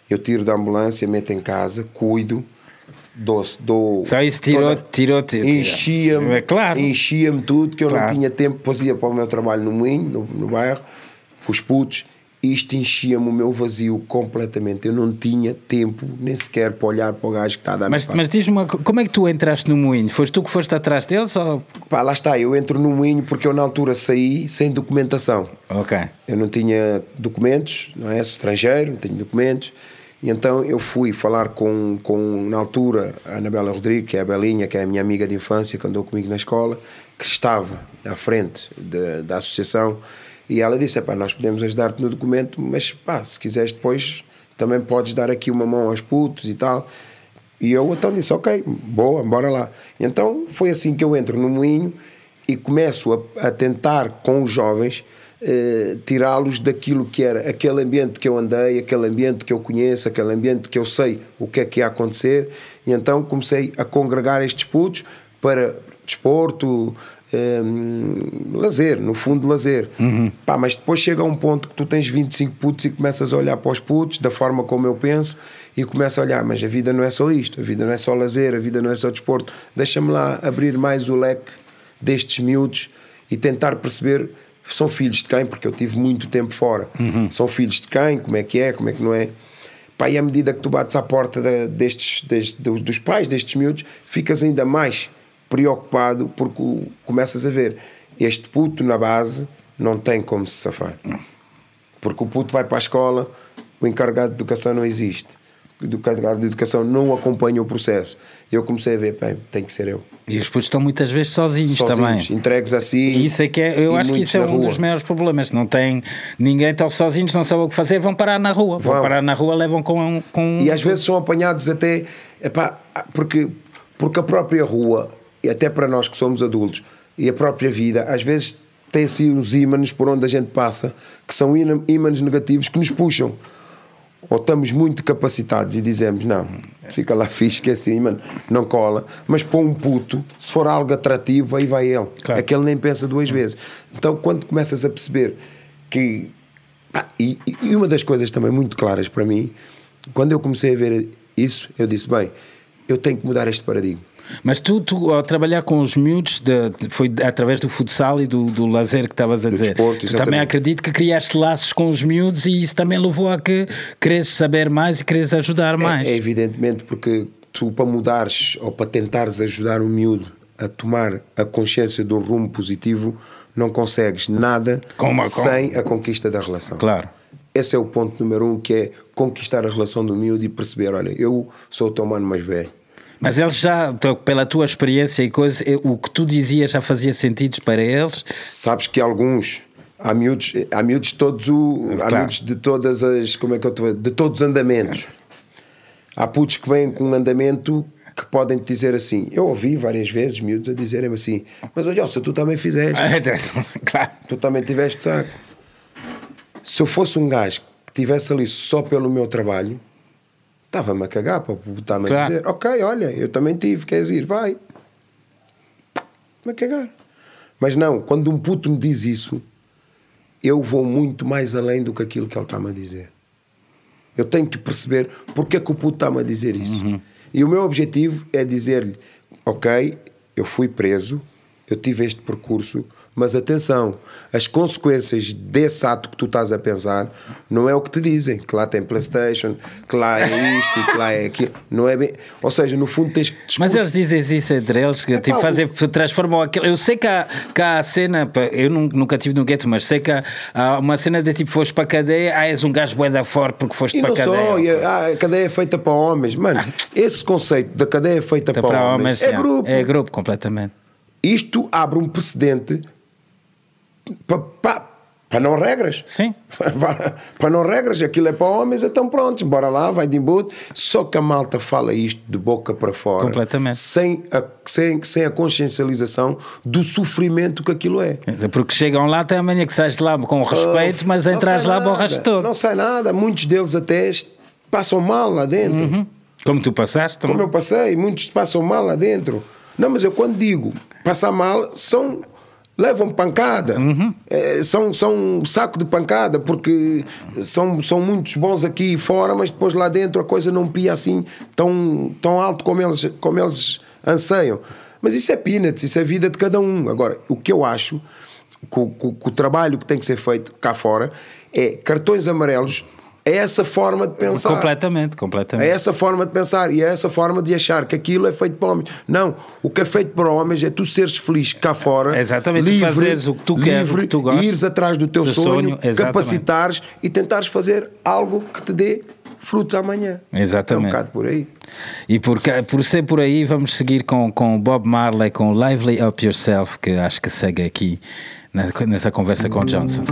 eu tiro da ambulância, meto em casa, cuido, Dou, dou Só isso tirou- tirou- tirou- Enchia-me, É claro. enchia-me tudo, que eu Claro. não tinha tempo, depois ia para o meu trabalho no Moinho, no, no bairro, com os putos, isto enchia-me o meu vazio completamente. Eu não tinha tempo nem sequer para olhar para o gajo que está a dar Mas, mas diz-me, como é que tu entraste no moinho? Foste tu que foste atrás deles ou... Pá, lá está, eu entro no Moinho porque eu na altura saí sem documentação. Ok. Eu não tinha documentos, não é? Estrangeiro, não tenho documentos. E então eu fui falar com, com na altura, a Anabela Rodrigues, que é a Belinha, que é a minha amiga de infância, que andou comigo na escola, que estava à frente de- da associação. E ela disse: "Epá, nós podemos ajudar-te no documento, mas pá, se quiseres depois também podes dar aqui uma mão aos putos e tal. E eu então disse: Ok, boa, bora lá. Então foi assim que eu entro no moinho e começo a, a tentar com os jovens eh, tirá-los daquilo que era aquele ambiente que eu andei, aquele ambiente que eu conheço, aquele ambiente que eu sei o que é que ia acontecer. E então comecei a congregar estes putos para desporto, eh, lazer, no fundo, lazer. Pá, mas depois chega a um ponto que tu tens 25 putos e começas a olhar para os putos da forma como eu penso e começa a olhar, mas a vida não é só isto, a vida não é só lazer, a vida não é só desporto. Deixa-me lá abrir mais o leque destes miúdos e tentar perceber são filhos de quem, porque eu tive muito tempo fora. São filhos de quem, como é que é, como é que não é. Pá, e à medida que tu bates à porta da- destes, destes- dos, dos pais destes miúdos, ficas ainda mais preocupado porque começas a ver este puto na base não tem como se safar. Porque o puto vai para a escola, o encarregado de educação não existe. O encarregado de educação não acompanha o processo. Eu comecei a ver, bem, tem que ser eu. E os putos estão muitas vezes sozinhos, Sozinhos, também. entregues a si. E isso é que é, eu acho que isso é um rua. dos maiores problemas. Não tem ninguém, estão sozinhos, não sabem o que fazer, vão parar na rua. Vão, Vão. parar na rua, levam com. com E às vezes são apanhados até epá, porque, porque a própria rua, e até para nós que somos adultos, e a própria vida, às vezes tem assim uns ímãs por onde a gente passa, que são ímã- ímãs negativos que nos puxam. Ou estamos muito capacitados e dizemos, não, fica lá fixe que é assim, mano, não cola. Mas para um puto, se for algo atrativo, aí vai ele. Claro. É que ele nem pensa duas vezes. Então, quando começas a perceber que. Ah, e, e uma das coisas também muito claras para mim, quando eu comecei a ver isso, eu disse: bem, eu tenho que mudar este paradigma. Mas tu, tu, ao trabalhar com os miúdos, de- foi através do futsal e do, do lazer que estavas a dizer. desporto, também acredito que criaste laços com os miúdos e isso também levou a que queres saber mais e queres ajudar mais. É, é evidentemente porque tu, para mudares ou para tentares ajudar um miúdo a tomar a consciência do rumo positivo, não consegues nada Com uma- com- sem a conquista da relação. Claro. Esse é o ponto número um, que é conquistar a relação do miúdo e perceber: olha, eu sou o teu mano mais velho. Mas eles já, tu- pela tua experiência e coisa, eh, o que tu dizias já fazia sentido para eles? Sabes que alguns há miúdos, há miúdos de todos o, há Claro. miúdos de todas as como é que eu estou de todos os andamentos. Há putos que vêm com um andamento que podem te dizer assim. Eu ouvi várias vezes miúdos a dizerem-me assim: "Mas olha, se tu também fizeste, (laughs) claro. tu também tiveste saco". Se eu fosse um gajo que estivesse ali só pelo meu trabalho, estava-me a cagar para estar-me Claro. a dizer: Ok, olha, eu também tive, queres ir? Vai. Me a cagar. Mas não, quando um puto me diz isso, eu vou muito mais além do que aquilo que ele está-me a dizer. Eu tenho que perceber porque é que o puto está-me a dizer isso. E o meu objetivo é dizer-lhe: Ok, eu fui preso, eu tive este percurso, mas atenção, as consequências desse ato que tu estás a pensar não é o que te dizem, que lá tem Playstation, que lá é isto que lá é aquilo. Não é bem. Ou seja, no fundo tens que Mas discutir- eles dizem isso entre eles, que tipo, pá, fazer, transformam aquilo. Eu sei que há, que há a cena, eu nun- nunca tive no gueto, mas sei que há, há uma cena de tipo, foste para a cadeia, ah, és um gajo bué da forte porque foste E para a não só, cadeia. e a, a cadeia é feita para homens. Mano, esse conceito da cadeia feita Então, para, para homens, homens, é já, grupo. É grupo, completamente. Isto abre um precedente para, não regras. Sim. (laughs) Para, não regras, aquilo é para homens, então pronto, bora lá, vai de embudo. Só que a malta fala isto de boca para fora, Completamente. sem a, sem, sem a consciencialização do sofrimento que aquilo é. Porque chegam lá até amanhã que sais de lá com respeito, mas Não entras lá nada, borras todo. Não sai nada, muitos deles até passam mal lá dentro. Uhum. Como tu passaste. Como eu passei, muitos passam mal lá dentro. Não, mas eu quando digo passar mal, são levam pancada. Eh, são, são um saco de pancada, porque são, são muitos bons aqui fora, mas depois lá dentro a coisa não pia assim tão, tão alto como eles, como eles anseiam. Mas isso é peanuts, isso é vida de cada um. Agora, o que eu acho que o- que o trabalho que tem que ser feito cá fora é cartões amarelos, é essa forma de pensar. Completamente, É completamente. essa forma de pensar e é essa forma de achar que aquilo é feito para homens. Não, o que é feito para homens é tu seres feliz cá fora, Exatamente, tu livre, fazeres o que tu queres, o livre, que tu gostas, ires atrás do teu do sonho, sonho, capacitares e tentares fazer algo que te dê frutos amanhã. Exatamente. É um bocado por aí. E por, por ser por aí, vamos seguir com, com Bob Marley, com Lively Up Yourself, que acho que segue aqui nessa conversa com o Johnson.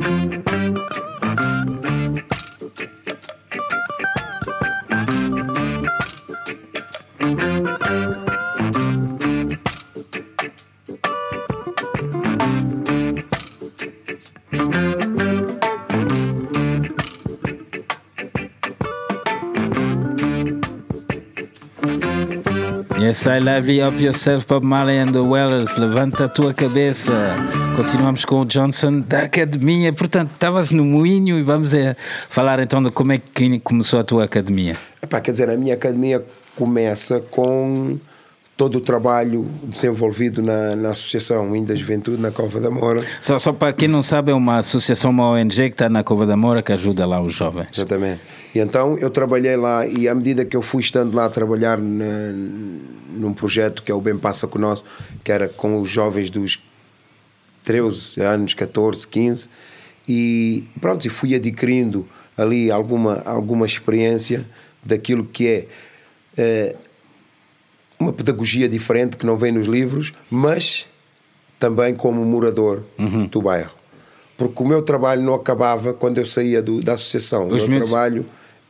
thank you. I lively up yourself, Bob Marley and the Wellers. Levanta a tua cabeça. Continuamos com o Johnson da academia. Portanto, estavas no moinho e vamos a falar então de como é que começou a tua academia. Epá, quer dizer, a minha academia começa com todo o trabalho desenvolvido na, na Associação Ainda Juventude, na Cova da Moura. Só, só para quem não sabe, é uma associação, uma ONG que está na Cova da Moura que ajuda lá os jovens. Exatamente. E então eu trabalhei lá e à medida que eu fui estando lá a trabalhar na, num projeto que é o Bem Passa com Nós, que era com os jovens dos 13 anos, 14, 15, e pronto, e fui adquirindo ali alguma, alguma experiência daquilo que é eh, uma pedagogia diferente que não vem nos livros, mas também como morador do bairro. Porque o meu trabalho não acabava quando eu saía do- da associação. Os o meu miúdos- trabalho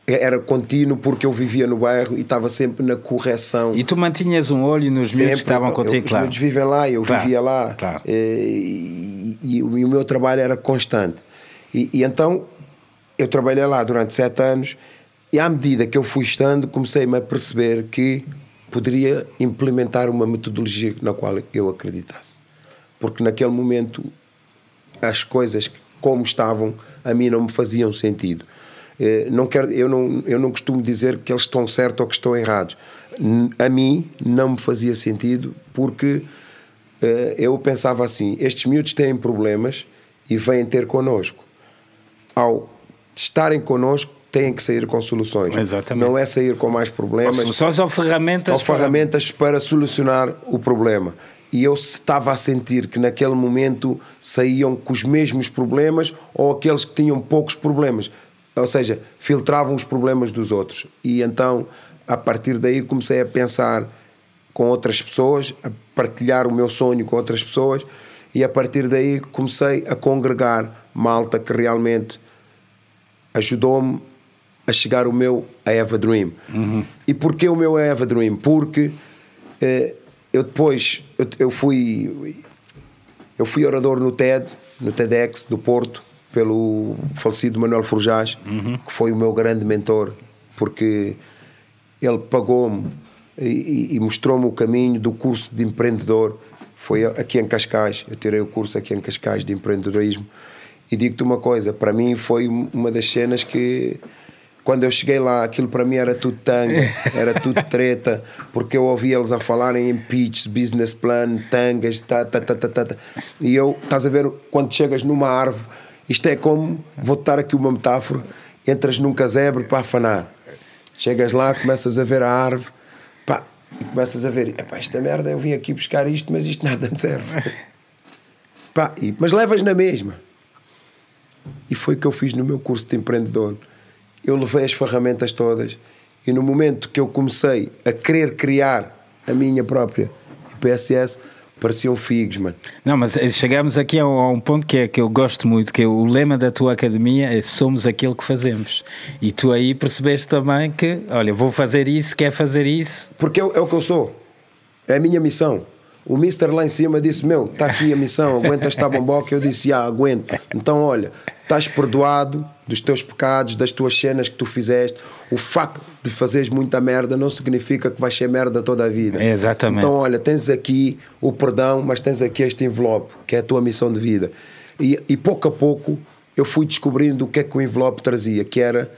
era contínuo porque eu vivia no bairro e estava sempre na correção. E tu mantinhas um olho nos miúdos que estavam então, contigo, eu, Os claro. miúdos vivem lá, eu Claro, vivia lá. claro. eh, E, e- e o meu trabalho era constante. E, e então eu trabalhei lá durante sete anos e à medida que eu fui estando, comecei-me a perceber que poderia implementar uma metodologia na qual eu acreditasse. Porque naquele momento as coisas como estavam a mim não me faziam sentido. Eh, Não quero, eu, não, eu não costumo dizer que eles estão certos ou que estão errados. A mim não me fazia sentido porque eh, eu pensava assim: estes miúdos têm problemas e vêm ter connosco. Ao estarem connosco, têm que sair com soluções. Exatamente. Não é sair com mais problemas Soluções ou ferramentas. ou ferramentas para solucionar o problema. E eu estava a sentir que naquele momento saíam com os mesmos problemas ou aqueles que tinham poucos problemas. Ou seja, filtravam os problemas dos outros. E então, a partir daí, comecei a pensar com outras pessoas, a partilhar o meu sonho com outras pessoas. E a partir daí, comecei a congregar malta que realmente ajudou-me a chegar o meu a Dream. E porquê o meu I Have a Dream? Porque eh, eu depois eu, eu fui eu fui orador no TED, no TEDx do Porto, pelo falecido Manuel Forjás, que foi o meu grande mentor, porque ele pagou-me e- e mostrou-me o caminho do curso de empreendedor. Foi aqui em Cascais, eu tirei o curso aqui em Cascais de empreendedorismo. E digo-te uma coisa, para mim foi uma das cenas que quando eu cheguei lá, aquilo para mim era tudo tanga, (laughs) era tudo treta, porque eu ouvia eles a falarem em pitch, business plan, tangas, tá, tá, tá, tá, tá, tá. E eu, estás a ver, quando chegas numa árvore, isto é como, vou-te dar aqui uma metáfora, entras num casebre para afanar. Chegas lá, começas a ver a árvore, pá, e começas a ver, epá, esta merda, eu vim aqui buscar isto, mas isto nada me serve. (laughs) Pá, e- mas levas na mesma. E foi o que eu fiz no meu curso de empreendedor. Eu levei as ferramentas todas e no momento que eu comecei a querer criar a minha própria IPSS, pareciam figos, mano. Não, mas eh, chegamos aqui a um, um ponto que é que eu gosto muito, que é o lema da tua academia é somos aquilo que fazemos. E tu aí percebeste também que, olha, vou fazer isso, quer fazer isso. Porque é, é o que eu sou. É a minha missão. O mister lá em cima disse: Meu, está aqui a missão, aguenta esta bomboca. Eu disse: Ah, aguento. Então, olha, estás perdoado dos teus pecados, das tuas cenas que tu fizeste. O facto de fazeres muita merda não significa que vais ser merda toda a vida. É, exatamente. Então, olha, tens aqui o perdão, mas tens aqui este envelope, que é a tua missão de vida. E, e pouco a pouco eu fui descobrindo o que é que o envelope trazia, que era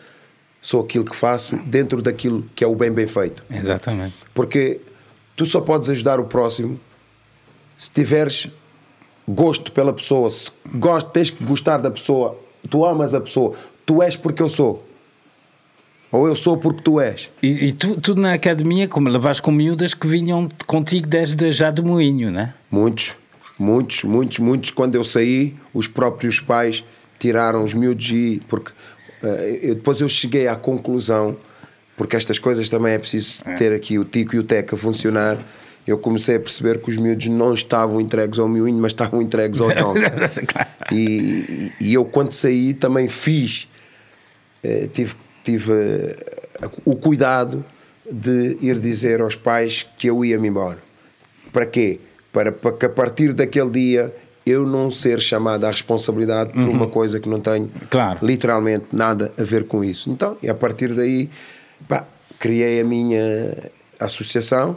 sou aquilo que faço dentro daquilo que é o bem bem feito. Exatamente. Porque tu só podes ajudar o próximo se tiveres gosto pela pessoa, se gost, tens que gostar da pessoa, tu amas a pessoa, tu és porque eu sou. Ou eu sou porque tu és. E, e tu, tu na academia, como levaste com miúdas que vinham contigo desde já do moinho, né? Muitos, muitos, muitos, muitos. Quando eu saí, os próprios pais tiraram os miúdos e. Porque eh, eu- depois eu cheguei à conclusão, porque estas coisas também é preciso ter aqui o Tico e o Teco a funcionar. Eu comecei a perceber que os miúdos não estavam entregues ao miúinho, mas estavam entregues ao (laughs) Johnson. e, e eu, quando saí, também fiz eh, tive, tive eh, o cuidado de ir dizer aos pais que eu ia-me embora. Para quê? Para, para que a partir daquele dia eu não ser chamado à responsabilidade por uma coisa que não tenho Claro. literalmente nada a ver com isso. Então, e a partir daí, pá, criei a minha associação,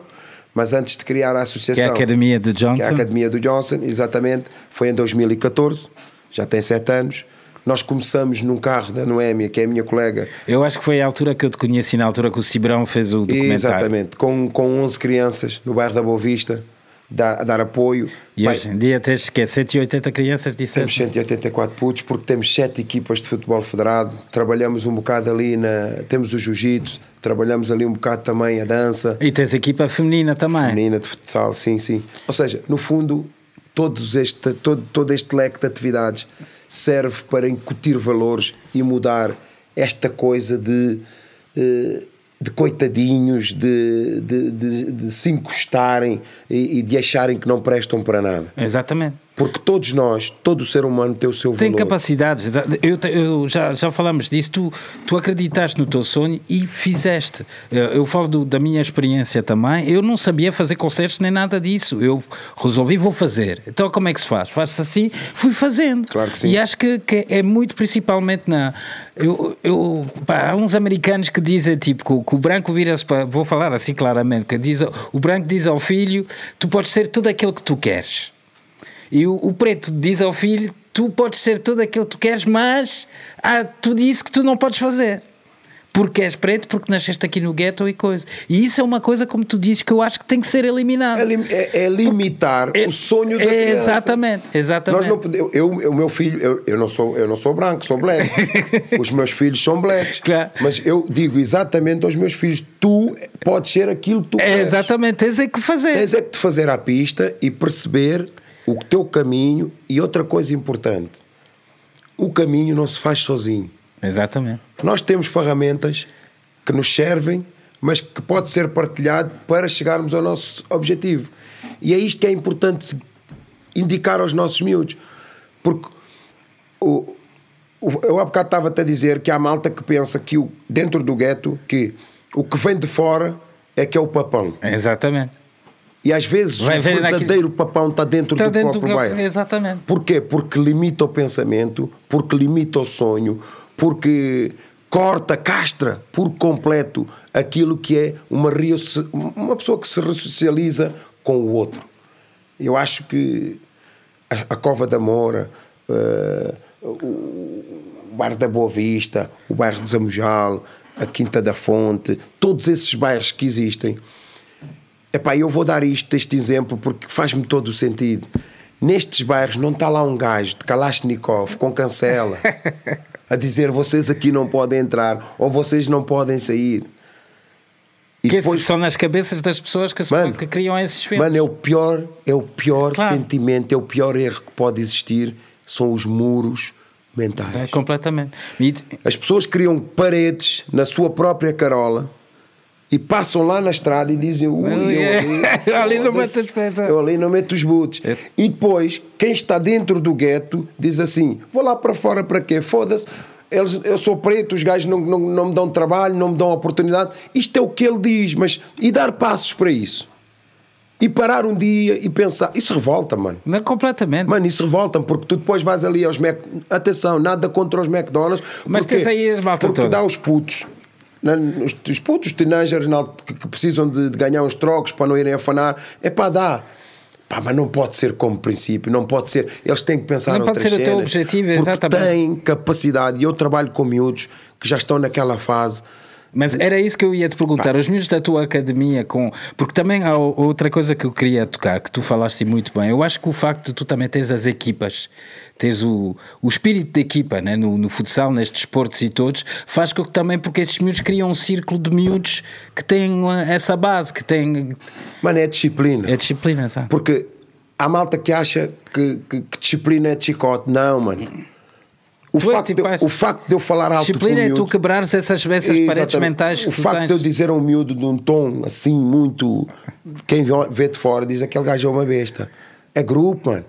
mas antes de criar a Que é associação a Academia de que é a Johnson. Academia do Johnson, exatamente, foi em 2014, já tem sete anos. Nós começamos num carro da Noémia, que é a minha colega, Eu acho que foi a altura que eu te conheci, na altura que o Cibrão fez o documentário. exatamente, com, com 11 crianças no bairro da Boa Vista, dar, a dar apoio. E hoje em dia tens que é 180 crianças, temos disseste? 184 putos porque temos sete equipas de futebol federado. Trabalhamos um bocado ali na. Temos o jiu-jitsu, trabalhamos ali um bocado também a dança. E tens equipa feminina também. Feminina de futsal, sim, sim. Ou seja, no fundo, todos este, todo, todo este leque de atividades serve para incutir valores e mudar esta coisa de eh, de coitadinhos, de, de, de, de se encostarem e, e de acharem que não prestam para nada. Exatamente. Porque todos nós, todo ser humano tem o seu Tem valor. capacidades. Eu, eu já, já falamos disso. Tu, tu acreditaste no teu sonho e fizeste. Eu, eu falo do- da minha experiência também. Eu não sabia fazer concertos nem nada disso. Eu resolvi, vou fazer. Então, como é que se faz? Faz-se assim, fui fazendo. Claro que sim. E acho que, que é muito principalmente na. Eu, eu, pá, há uns americanos que dizem tipo que, o- que o branco vira-se para. Vou falar assim claramente: que diz, o branco diz ao filho: tu podes ser tudo aquilo que tu queres. E o, o preto diz ao filho: Tu podes ser tudo aquilo que tu queres, mas há tudo isso que tu não podes fazer. Porque és preto, porque nasceste aqui no gueto e coisa. E isso é uma coisa, como tu dizes, que eu acho que tem que ser eliminada. É, é- é limitar É- o sonho da é criança. exatamente, exatamente. Nós não eu, eu- o meu filho, eu, eu, não sou, eu não sou branco, sou black. (laughs) Os meus filhos são blacks. Claro. Mas eu digo exatamente aos meus filhos: tu podes ser aquilo que tu É queres. exatamente, tens é que fazer. Tens é que te fazer à pista e perceber o teu caminho. E outra coisa importante: o caminho não se faz sozinho. Exatamente. Nós temos ferramentas que nos servem, mas que pode ser partilhado para chegarmos ao nosso objetivo. E é isto que é importante indicar aos nossos miúdos. Porque o, o- eu há bocado estava-te a dizer que há malta que pensa que o, dentro do gueto que o que vem de fora é que é o papão. Exatamente. E às vezes Vai o ver naquilo- verdadeiro papão está dentro Está do dentro do próprio que- bairro. Exatamente. Porquê? Porque limita o pensamento, porque limita o sonho, porque corta, castra por completo aquilo que é uma, uma pessoa que se ressocializa com o outro. Eu acho que a, a Cova da Moura, o, o bairro da Boa Vista, o bairro de Zamujal, a Quinta da Fonte, todos esses bairros que existem, Epá, eu vou dar isto, este exemplo, porque faz-me todo o sentido. Nestes bairros não está lá um gajo de Kalashnikov com cancela (laughs) a dizer vocês aqui não podem entrar ou vocês não podem sair. E Que depois, são nas cabeças das pessoas que, Mano, que criam esses filmes. mano, é o pior, é o pior Claro. sentimento, é o pior erro que pode existir, são os muros mentais. É, completamente. E- As pessoas criam paredes na sua própria carola e passam lá na estrada e dizem Ui, eu É. Ali (laughs) não foda-se, meto os pés, é." Eu ali não meto os boots. É. E depois, quem está dentro do gueto diz assim: vou lá para fora para quê? Foda-se. Eles, eu sou preto, os gajos não, não, não me dão trabalho, não me dão oportunidade. Isto é o que ele diz, mas e dar passos para isso? E parar um dia e pensar. Isso revolta, mano. Não, completamente. Mano, isso revolta-me, porque tu depois vais ali aos Mac... Atenção, nada contra os McDonald's. Mas Porquê? tens aí as malta Porque toda. dá os putos. Os, os putos teenagers na- que, que precisam de, de ganhar uns trocos para não irem afanar. É pá, dá. Pá, mas não pode ser como princípio, não pode ser. Eles têm que pensar Não pode outras ser o teu cenas, objetivo, exatamente. têm capacidade. E eu trabalho com miúdos que já estão naquela fase. Mas era isso que eu ia te perguntar. Os miúdos da tua academia, com. Porque também há outra coisa que eu queria tocar, que tu falaste muito bem. Eu acho que o facto de tu também teres as equipas, teres o, o espírito de equipa né? no, no futsal, nestes esportes e todos, faz com que também, porque esses miúdos criam um círculo de miúdos que têm essa base, que têm. Mano, é disciplina. É disciplina, sabe? Porque há malta que acha que, que- que disciplina é de chicote. Não, mano. O é facto, tipo, de, o facto de eu falar alto Disciplina é tu quebrares essas, essas paredes mentais que O facto tens. de eu dizer a um miúdo de um tom assim, muito. Quem vê de fora diz aquele gajo é uma besta. É grupo, mano.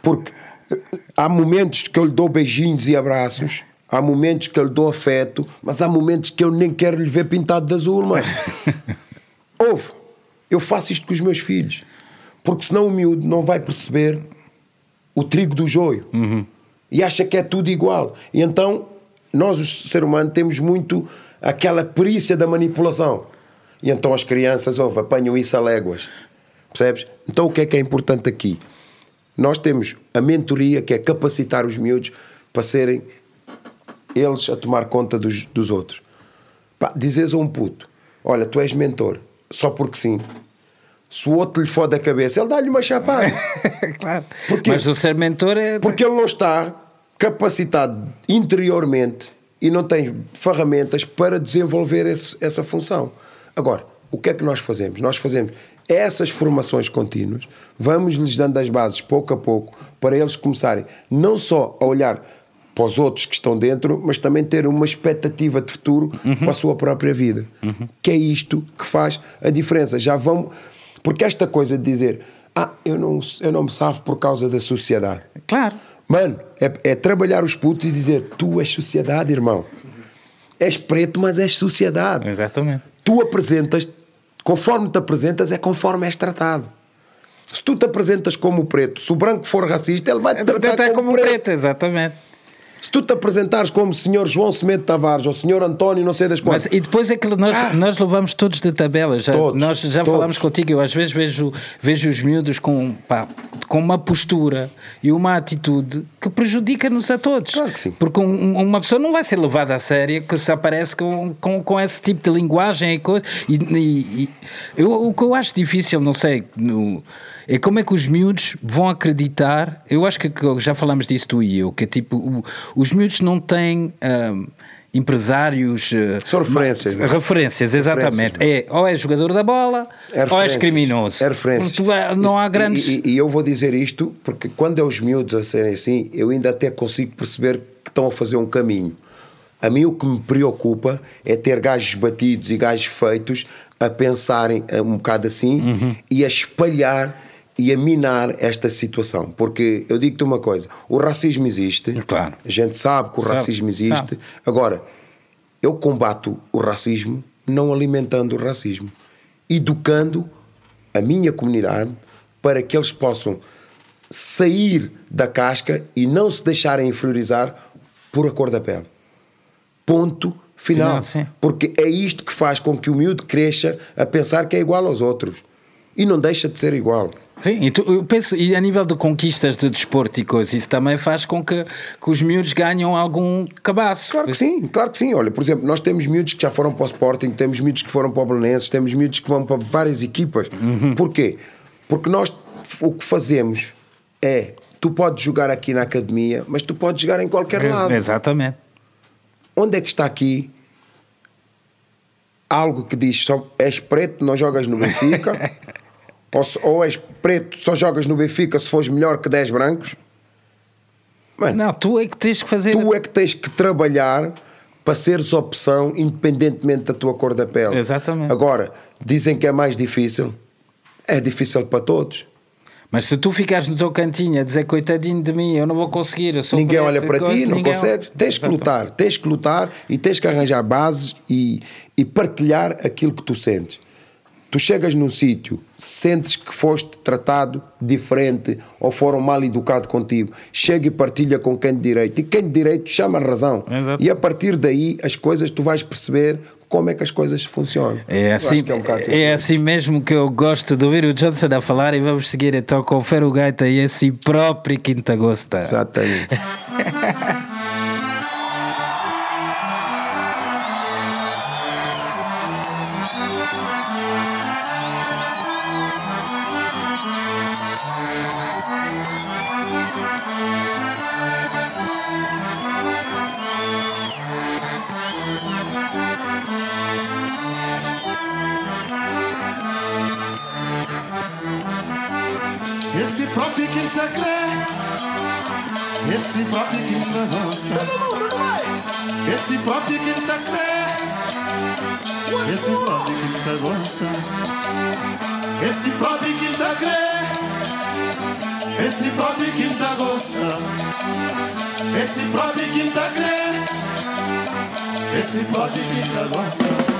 Porque eh, há momentos que eu lhe dou beijinhos e abraços, há momentos que eu lhe dou afeto, mas há momentos que eu nem quero lhe ver pintado de azul, mano. (laughs) Ouve, eu faço isto com os meus filhos. Porque senão o miúdo não vai perceber o trigo do joio. E acha que é tudo igual. E então, nós, o ser humano, temos muito aquela perícia da manipulação. E então as crianças, ouve, apanham isso a léguas. Percebes? Então o que é que é importante aqui? Nós temos a mentoria, que é capacitar os miúdos para serem eles a tomar conta dos, dos outros. Pá, dizes a um puto: Olha, tu és mentor, só porque sim. Se o outro lhe fode a cabeça, ele dá-lhe uma chapada. (laughs) claro. Porquê? Mas o ser mentor é. Porque ele não está capacitado interiormente e não tem ferramentas para desenvolver esse- essa função. Agora, o que é que nós fazemos? Nós fazemos essas formações contínuas, vamos-lhes dando as bases pouco a pouco para eles começarem não só a olhar para os outros que estão dentro, mas também ter uma expectativa de futuro para a sua própria vida. Que é isto que faz a diferença. Já vamos. Porque esta coisa de dizer, ah, eu não, eu não me safo por causa da sociedade. Claro. Mano, é, é trabalhar os putos e dizer: tu és sociedade, irmão. És preto, mas és sociedade. Exatamente. Tu apresentas, conforme te apresentas, é conforme és tratado. Se tu te apresentas como preto, se o branco for racista, ele vai te tratar Até como, como preto. preto, exatamente. Se tu te apresentares como senhor João Semedo Tavares ou senhor António, não sei das quantas. e depois é que nós, Ah. nós levamos todos de tabela. Já, Todos, nós já todos. falámos contigo. Eu às vezes vejo, vejo os miúdos com, pá, com uma postura e uma atitude que prejudica-nos a todos. Claro que sim. Porque um- uma pessoa não vai ser levada a sério que se aparece com, com, com esse tipo de linguagem e coisa. E, e- e eu, o que eu acho difícil, não sei, no- é como é que os miúdos vão acreditar. Eu acho que, já falámos disso tu e eu, que é tipo, o- os miúdos não têm. ahm, empresários eh, São referências, ma- não é? referências, exatamente. Referências, é, ou é jogador da bola ou és criminoso. É referências. Não há grandes. E, e- e eu vou dizer isto porque quando é os miúdos a serem assim, eu ainda até consigo perceber que estão a fazer um caminho. A mim o que me preocupa é ter gajos batidos e gajos feitos a pensarem eh, um bocado assim Uhum. e a espalhar e a minar esta situação. Porque eu digo-te uma coisa: o racismo existe, Claro. a gente sabe que o Sabe, racismo existe. sabe. Agora, eu combato o racismo não alimentando o racismo, educando a minha comunidade para que eles possam sair da casca e não se deixarem inferiorizar por a cor da pele. Ponto final. Não. Porque é isto que faz com que o miúdo cresça a pensar que é igual aos outros. E não deixa de ser igual. Sim, e tu- eu penso, e a nível de conquistas de desporto e coisas, isso também faz com que, que os miúdos ganham algum cabaço. Claro que sim, claro que sim. Olha, por exemplo, nós temos miúdos que já foram para o Sporting, temos miúdos que foram para o Belenenses, temos miúdos que vão para várias equipas. Porquê? Porque nós o que fazemos é tu podes jogar aqui na academia, mas tu podes jogar em qualquer lado. Exatamente. Onde é que está aqui algo que diz só és preto, não jogas no Benfica? (laughs) ou, se- ou és preto, só jogas no Benfica se fores melhor que 10 brancos? Mano, Não, tu é que tens que fazer. tu é que tens que trabalhar para seres opção independentemente da tua cor da pele. Exatamente. Agora, dizem que é mais difícil. É difícil para todos. Mas se tu ficares no teu cantinho a dizer coitadinho de mim, eu não vou conseguir. Ninguém olha para coisa", ti, não ninguém- consegues. Tens que lutar, tens que lutar e tens que arranjar bases e, e partilhar aquilo que tu sentes. Tu chegas num sítio, sentes que foste tratado diferente ou foram mal educado contigo, chega e partilha com quem de direito. E quem de direito chama a razão. Exato. E a partir daí, as coisas, tu vais perceber como é que as coisas funcionam. É assim, é um é assim mesmo que eu gosto de ouvir o Johnson a falar e vamos seguir então com o Fero Gaita e esse próprio Quinta Gosta. Exatamente. (laughs) esse próprio que te gosta. Esse próprio que te crê, esse próprio que te gosta. Esse próprio que te crê, esse próprio que te gosta. Esse próprio que te crê, esse próprio que te gosta.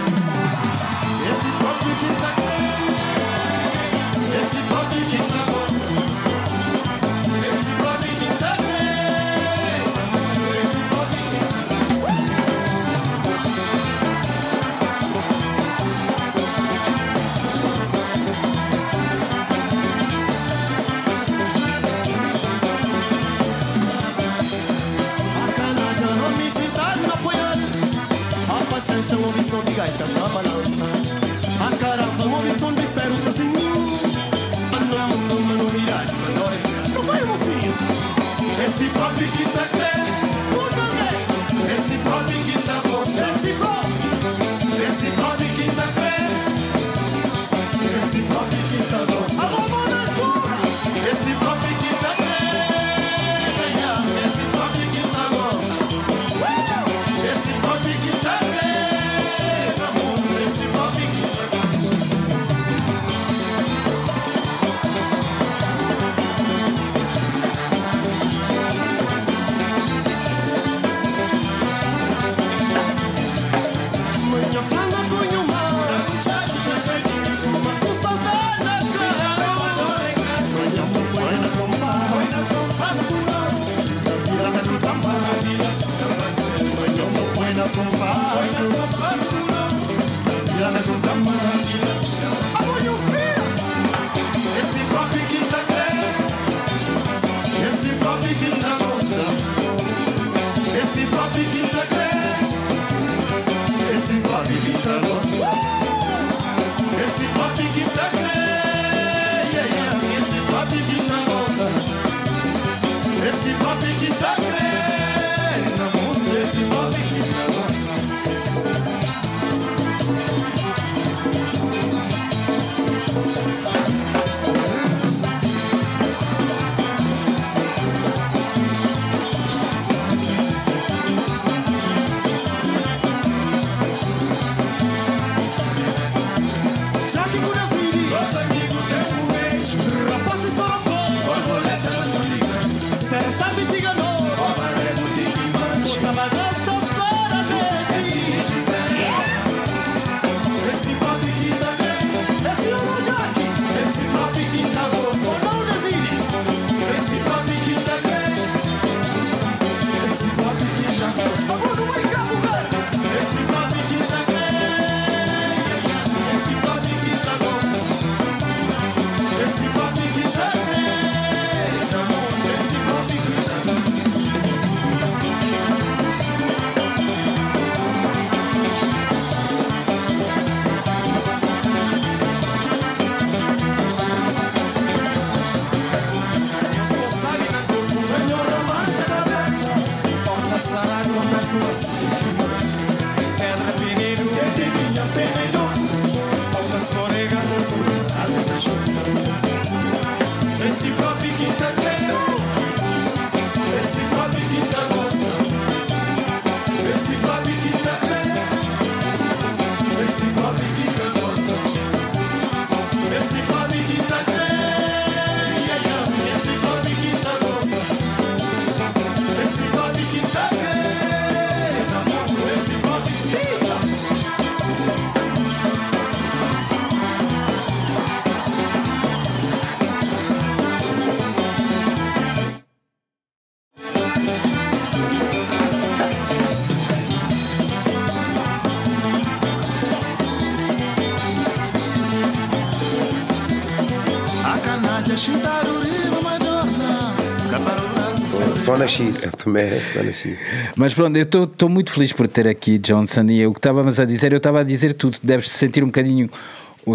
Só nasci, São Tomé, só nasci. Mas pronto, eu estou muito feliz por ter aqui Johnson e o que estávamos a dizer, eu estava a dizer tu deves te sentir um bocadinho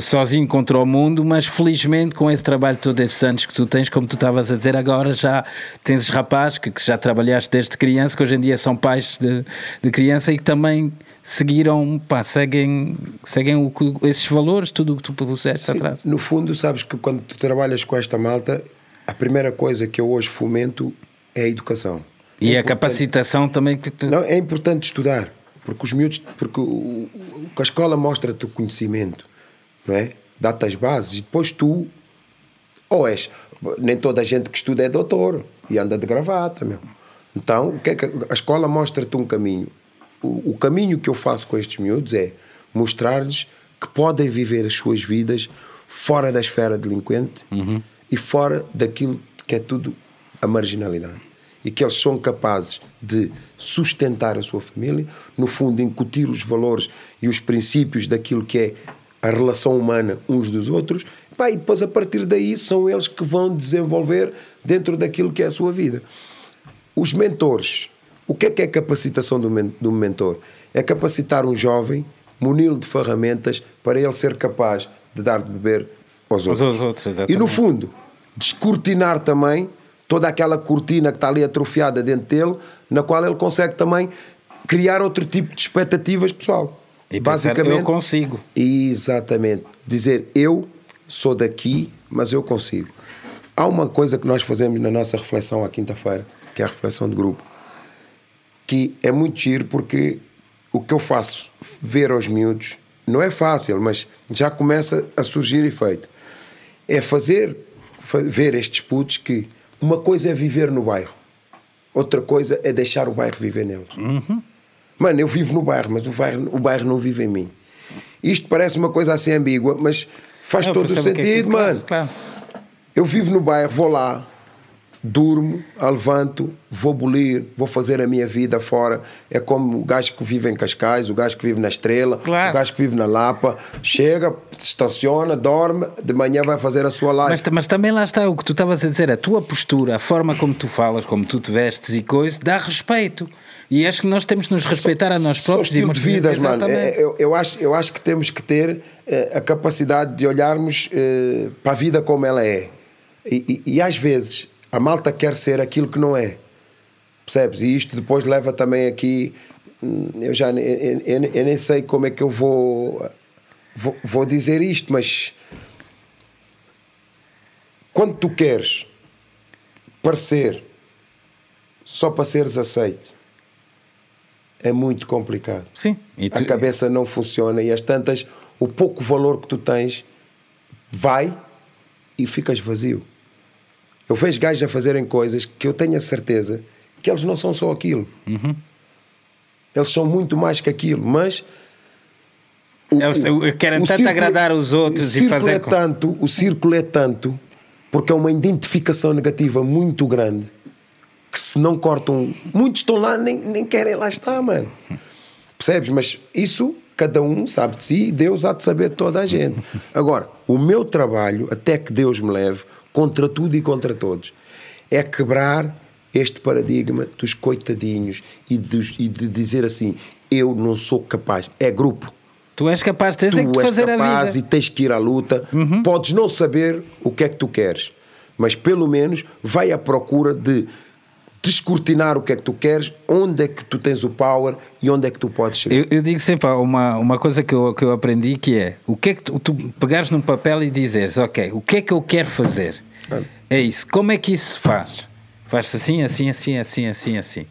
sozinho contra o mundo, mas felizmente com esse trabalho todos esses anos que tu tens, como tu estavas a dizer agora, já tens os rapazes que, que já trabalhaste desde criança, que hoje em dia são pais de, de criança e que também seguiram, pá, seguem, seguem o, esses valores, tudo o que tu puseste Sim, atrás. no fundo, sabes que quando tu trabalhas com esta malta, a primeira coisa que eu hoje fomento é a educação. E É a capacitação também que tu... Não, é importante estudar, porque os miúdos, porque o, o- a escola mostra-te o conhecimento, não é? Dá-te as bases e depois tu, ou és, nem toda a gente que estuda é doutor e anda de gravata, meu. Então, o que é que a escola mostra-te um caminho? O, o caminho que eu faço com estes miúdos é mostrar-lhes que podem viver as suas vidas fora da esfera delinquente e fora daquilo que é tudo a marginalidade. E que eles são capazes de sustentar a sua família, no fundo, incutir os valores e os princípios daquilo que é a relação humana uns dos outros, pá, e depois a partir daí são eles que vão desenvolver dentro daquilo que é a sua vida. Os mentores, o que é que é capacitação do, men do mentor? É capacitar um jovem, muni-lo de ferramentas para ele ser capaz de dar de beber aos Aos outros. outros, e no fundo, descortinar também toda aquela cortina que está ali atrofiada dentro dele, na qual ele consegue também criar outro tipo de expectativas pessoal. E pensar, eu consigo. Exatamente. Dizer eu sou daqui, mas eu consigo. Há uma coisa que nós fazemos na nossa reflexão à quinta-feira, que é a reflexão de grupo, que é muito giro porque o que eu faço ver aos miúdos não é fácil, mas já começa a surgir efeito. É fazer fa- ver estes putos que uma coisa é viver no bairro, outra coisa é deixar o bairro viver neles. Mano, eu vivo no bairro, mas o bairro, o bairro não vive em mim. Isto parece uma coisa assim ambígua, mas faz Eu todo o é sentido, aquilo, claro, mano. Claro. Eu vivo no bairro, vou lá, durmo, levanto, vou bolir, vou fazer a minha vida fora. É como o gajo que vive em Cascais, o gajo que vive na Estrela, Claro. o gajo que vive na Lapa. Chega, estaciona, dorme, de manhã vai fazer a sua live. Mas, mas também lá está o que tu estavas a dizer, a tua postura, a forma como tu falas, como tu te vestes e coisas, dá respeito. E acho que nós temos de nos respeitar a nós Só próprios. estilo e de vida, mano. É, Eu, eu acho, eu acho que temos que ter eh, a capacidade de olharmos eh, para a vida como ela é. E, e- e às vezes a malta quer ser aquilo que não é. Percebes? E isto depois leva também aqui. hum, Eu já eu, eu- eu nem sei como é que eu vou, vou, vou dizer isto, mas quando tu queres parecer só para seres aceito, é muito complicado. Sim. Tu- A cabeça não funciona e as tantas, o pouco valor que tu tens vai e ficas vazio. Eu vejo gajos a fazerem coisas que eu tenho a certeza que eles não são só aquilo. Uhum. Eles são muito mais que aquilo, mas. o- Eles o- querem o tanto círculo- agradar os outros o e círculo fazer É com- tanto, o círculo é tanto, porque é uma identificação negativa muito grande que se não cortam. Muitos estão lá nem, nem querem lá estar, mano. Percebes? Mas isso cada um sabe de si Deus há de saber de toda a gente. (laughs) Agora, o meu trabalho, até que Deus me leve, contra tudo e contra todos, é quebrar este paradigma dos coitadinhos e, dos- e de dizer assim: eu não sou capaz. É grupo. Tu és capaz, tens é que Tu és fazer a capaz vida. Uhum. e tens que ir à luta. Podes não saber o que é que tu queres, mas pelo menos vai à procura de descortinar o que é que tu queres, onde é que tu tens o power e onde é que tu podes chegar. Eu, eu digo sempre uma, uma coisa que eu, que eu aprendi que é o que é que tu, tu pegares num papel e dizeres, ok, o que é que eu quero fazer? É isso. Como é que isso se faz? Faz-se assim, assim, assim, assim, assim, assim.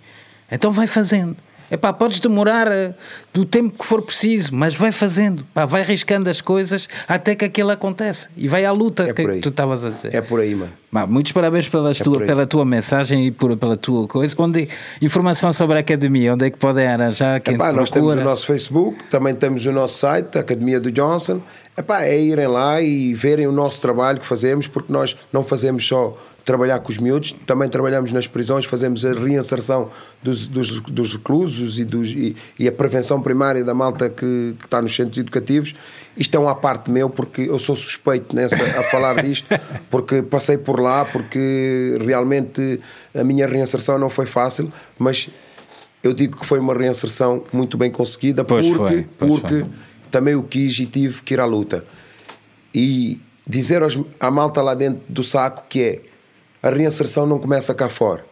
Então vai fazendo. Epá, podes demorar eh, do tempo que for preciso, mas vai fazendo. Pá, vai riscando as coisas até que aquilo acontece. E vai à luta É que, aí. tu estavas a dizer. É por aí, mano. Bah, muitos parabéns pelas É tua, pela tua mensagem e por, pela tua coisa. Onde, informação sobre a academia, onde é que podem arranjar? Quem Epá, nós temos o nosso Facebook, também temos o nosso site, a Academia do Johnson. Epá, é irem lá e verem o nosso trabalho que fazemos, porque nós não fazemos só trabalhar com os miúdos, também trabalhamos nas prisões, fazemos a reinserção dos, dos, dos reclusos e, dos, e, e a prevenção primária da malta que, que está nos centros educativos. Isto é uma parte meu, porque eu sou suspeito nessa, a falar disto, (laughs) porque passei por lá, porque realmente a minha reinserção não foi fácil, mas eu digo que foi uma reinserção muito bem conseguida Pois porque, foi, porque foi. também o quis e tive que ir à luta. E dizer aos, à malta lá dentro do saco que é a reinserção não começa cá fora.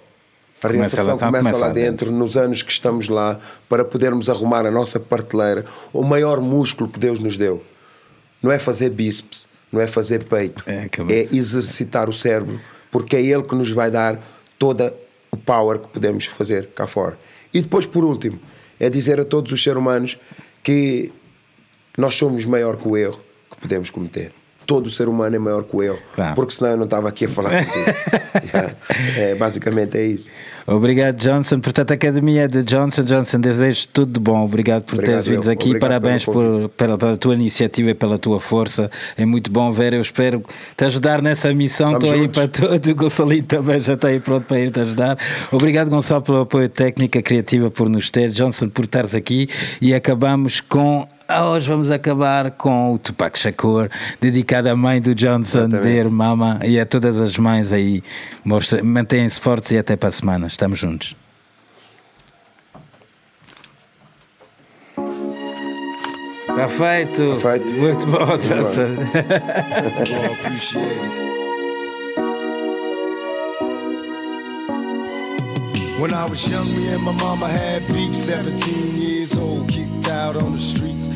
A Começa reinserção lá- tá, começa, começa lá lá dentro, nos anos que estamos lá, para podermos arrumar a nossa parteleira, o maior músculo que Deus nos deu. Não é fazer bíceps, não é fazer peito, É é exercitar o cérebro, porque é ele que nos vai dar toda o power que podemos fazer cá fora. E depois, por último, é dizer a todos os seres humanos que nós somos maior que o erro que podemos cometer. Todo ser humano é maior que erro, Claro. porque senão eu não estava aqui a falar (laughs) contigo. Yeah. é, basicamente é isso. Obrigado, Johnson. Portanto, a Academia de Johnson Johnson desejo tudo de bom. Obrigado por Obrigado, teres vindo eu. aqui. Obrigado Parabéns por, pela, pela tua iniciativa e pela tua força. É muito bom ver. Eu espero te ajudar nessa missão. Estou aí para todo. O Gonçalinho também já está aí pronto para ir-te ajudar. Obrigado, Gonçalo, pelo apoio técnico, criativa por nos ter. Johnson, por estares aqui. E acabamos com. Ah, Hoje vamos acabar com o Tupac Shakur, dedicado à mãe do Johnson, Exatamente. Dear Mama, e a todas as mães aí. Mantenham-se fortes e até para a semana. Estamos juntos. Está feito. Tá feito. Muito bom, Johnson. Well, appreciate it. When I was young, me and my mama had beef. 17 years old, kicked out on the streets.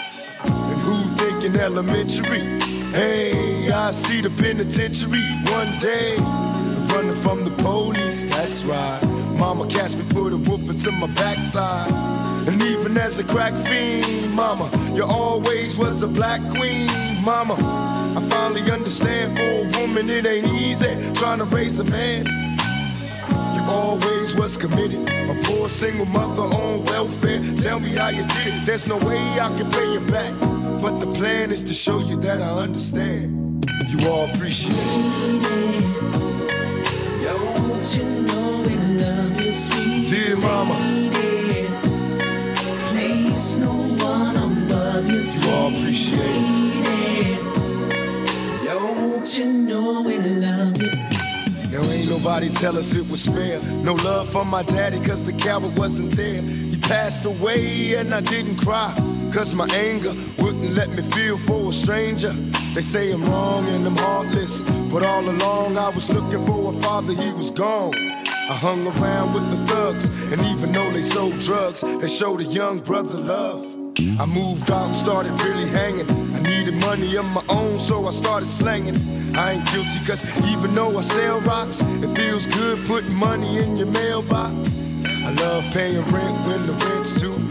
In elementary. Hey, I see the penitentiary one day. Running from the police, that's right. Mama catch me, put a whooping to my backside. And even as a crack fiend, mama, you always was a black queen, mama. I finally understand for a woman it ain't easy trying to raise a man. You always was committed. A poor single mother on welfare. Tell me how you did it. There's no way I can pay you back. But the plan is to show you that I understand. You all appreciate it. Don't you know we love you, sweet Dear mama, Place no one above you, you all appreciate it. Don't you know we love you? Now ain't nobody tell us it was fair. No love for my daddy, cause the coward wasn't there. He passed away and I didn't cry. Cause my anger wouldn't let me feel for a stranger. They say I'm wrong and I'm heartless. But all along I was looking for a father, he was gone. I hung around with the thugs, and even though they sold drugs, they showed a young brother love. I moved out started really hanging. I needed money of my own, so I started slanging. I ain't guilty, cause even though I sell rocks, it feels good putting money in your mailbox. I love paying rent when the rent's due.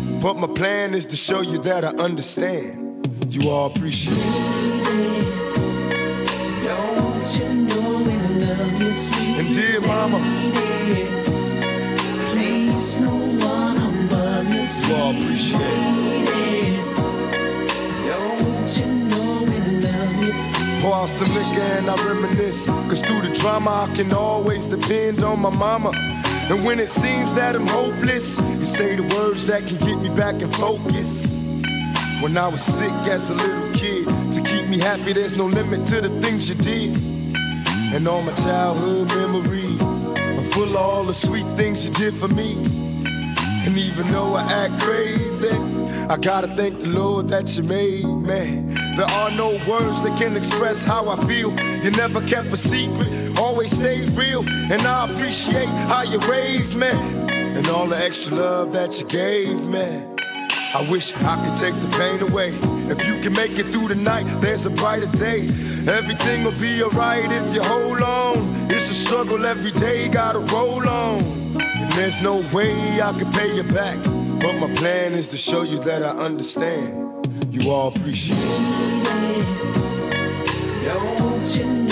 But my plan is to show you that I understand. You all appreciate it. Don't you know we love you, sweet And dear mama, Place no one above you, you all appreciate it. sweet Don't you know we love you? Pour out some liquor and I reminisce. Cause through the drama, I can always depend on my mama. And when it seems that I'm hopeless, you say the words that can get me back in focus. When I was sick as a little kid, to keep me happy, there's no limit to the things you did. And all my childhood memories are full of all the sweet things you did for me. And even though I act crazy, I gotta thank the Lord that you made me. There are no words that can express how I feel. You never kept a secret, always stayed real. And I appreciate how you raised me and all the extra love that you gave me. I wish I could take the pain away. If you can make it through the night, there's a brighter day. Everything will be alright if you hold on. It's a struggle every day, gotta roll on. And there's no way I can pay you back. But my plan is to show you that I understand. You all appreciate it. Don't you know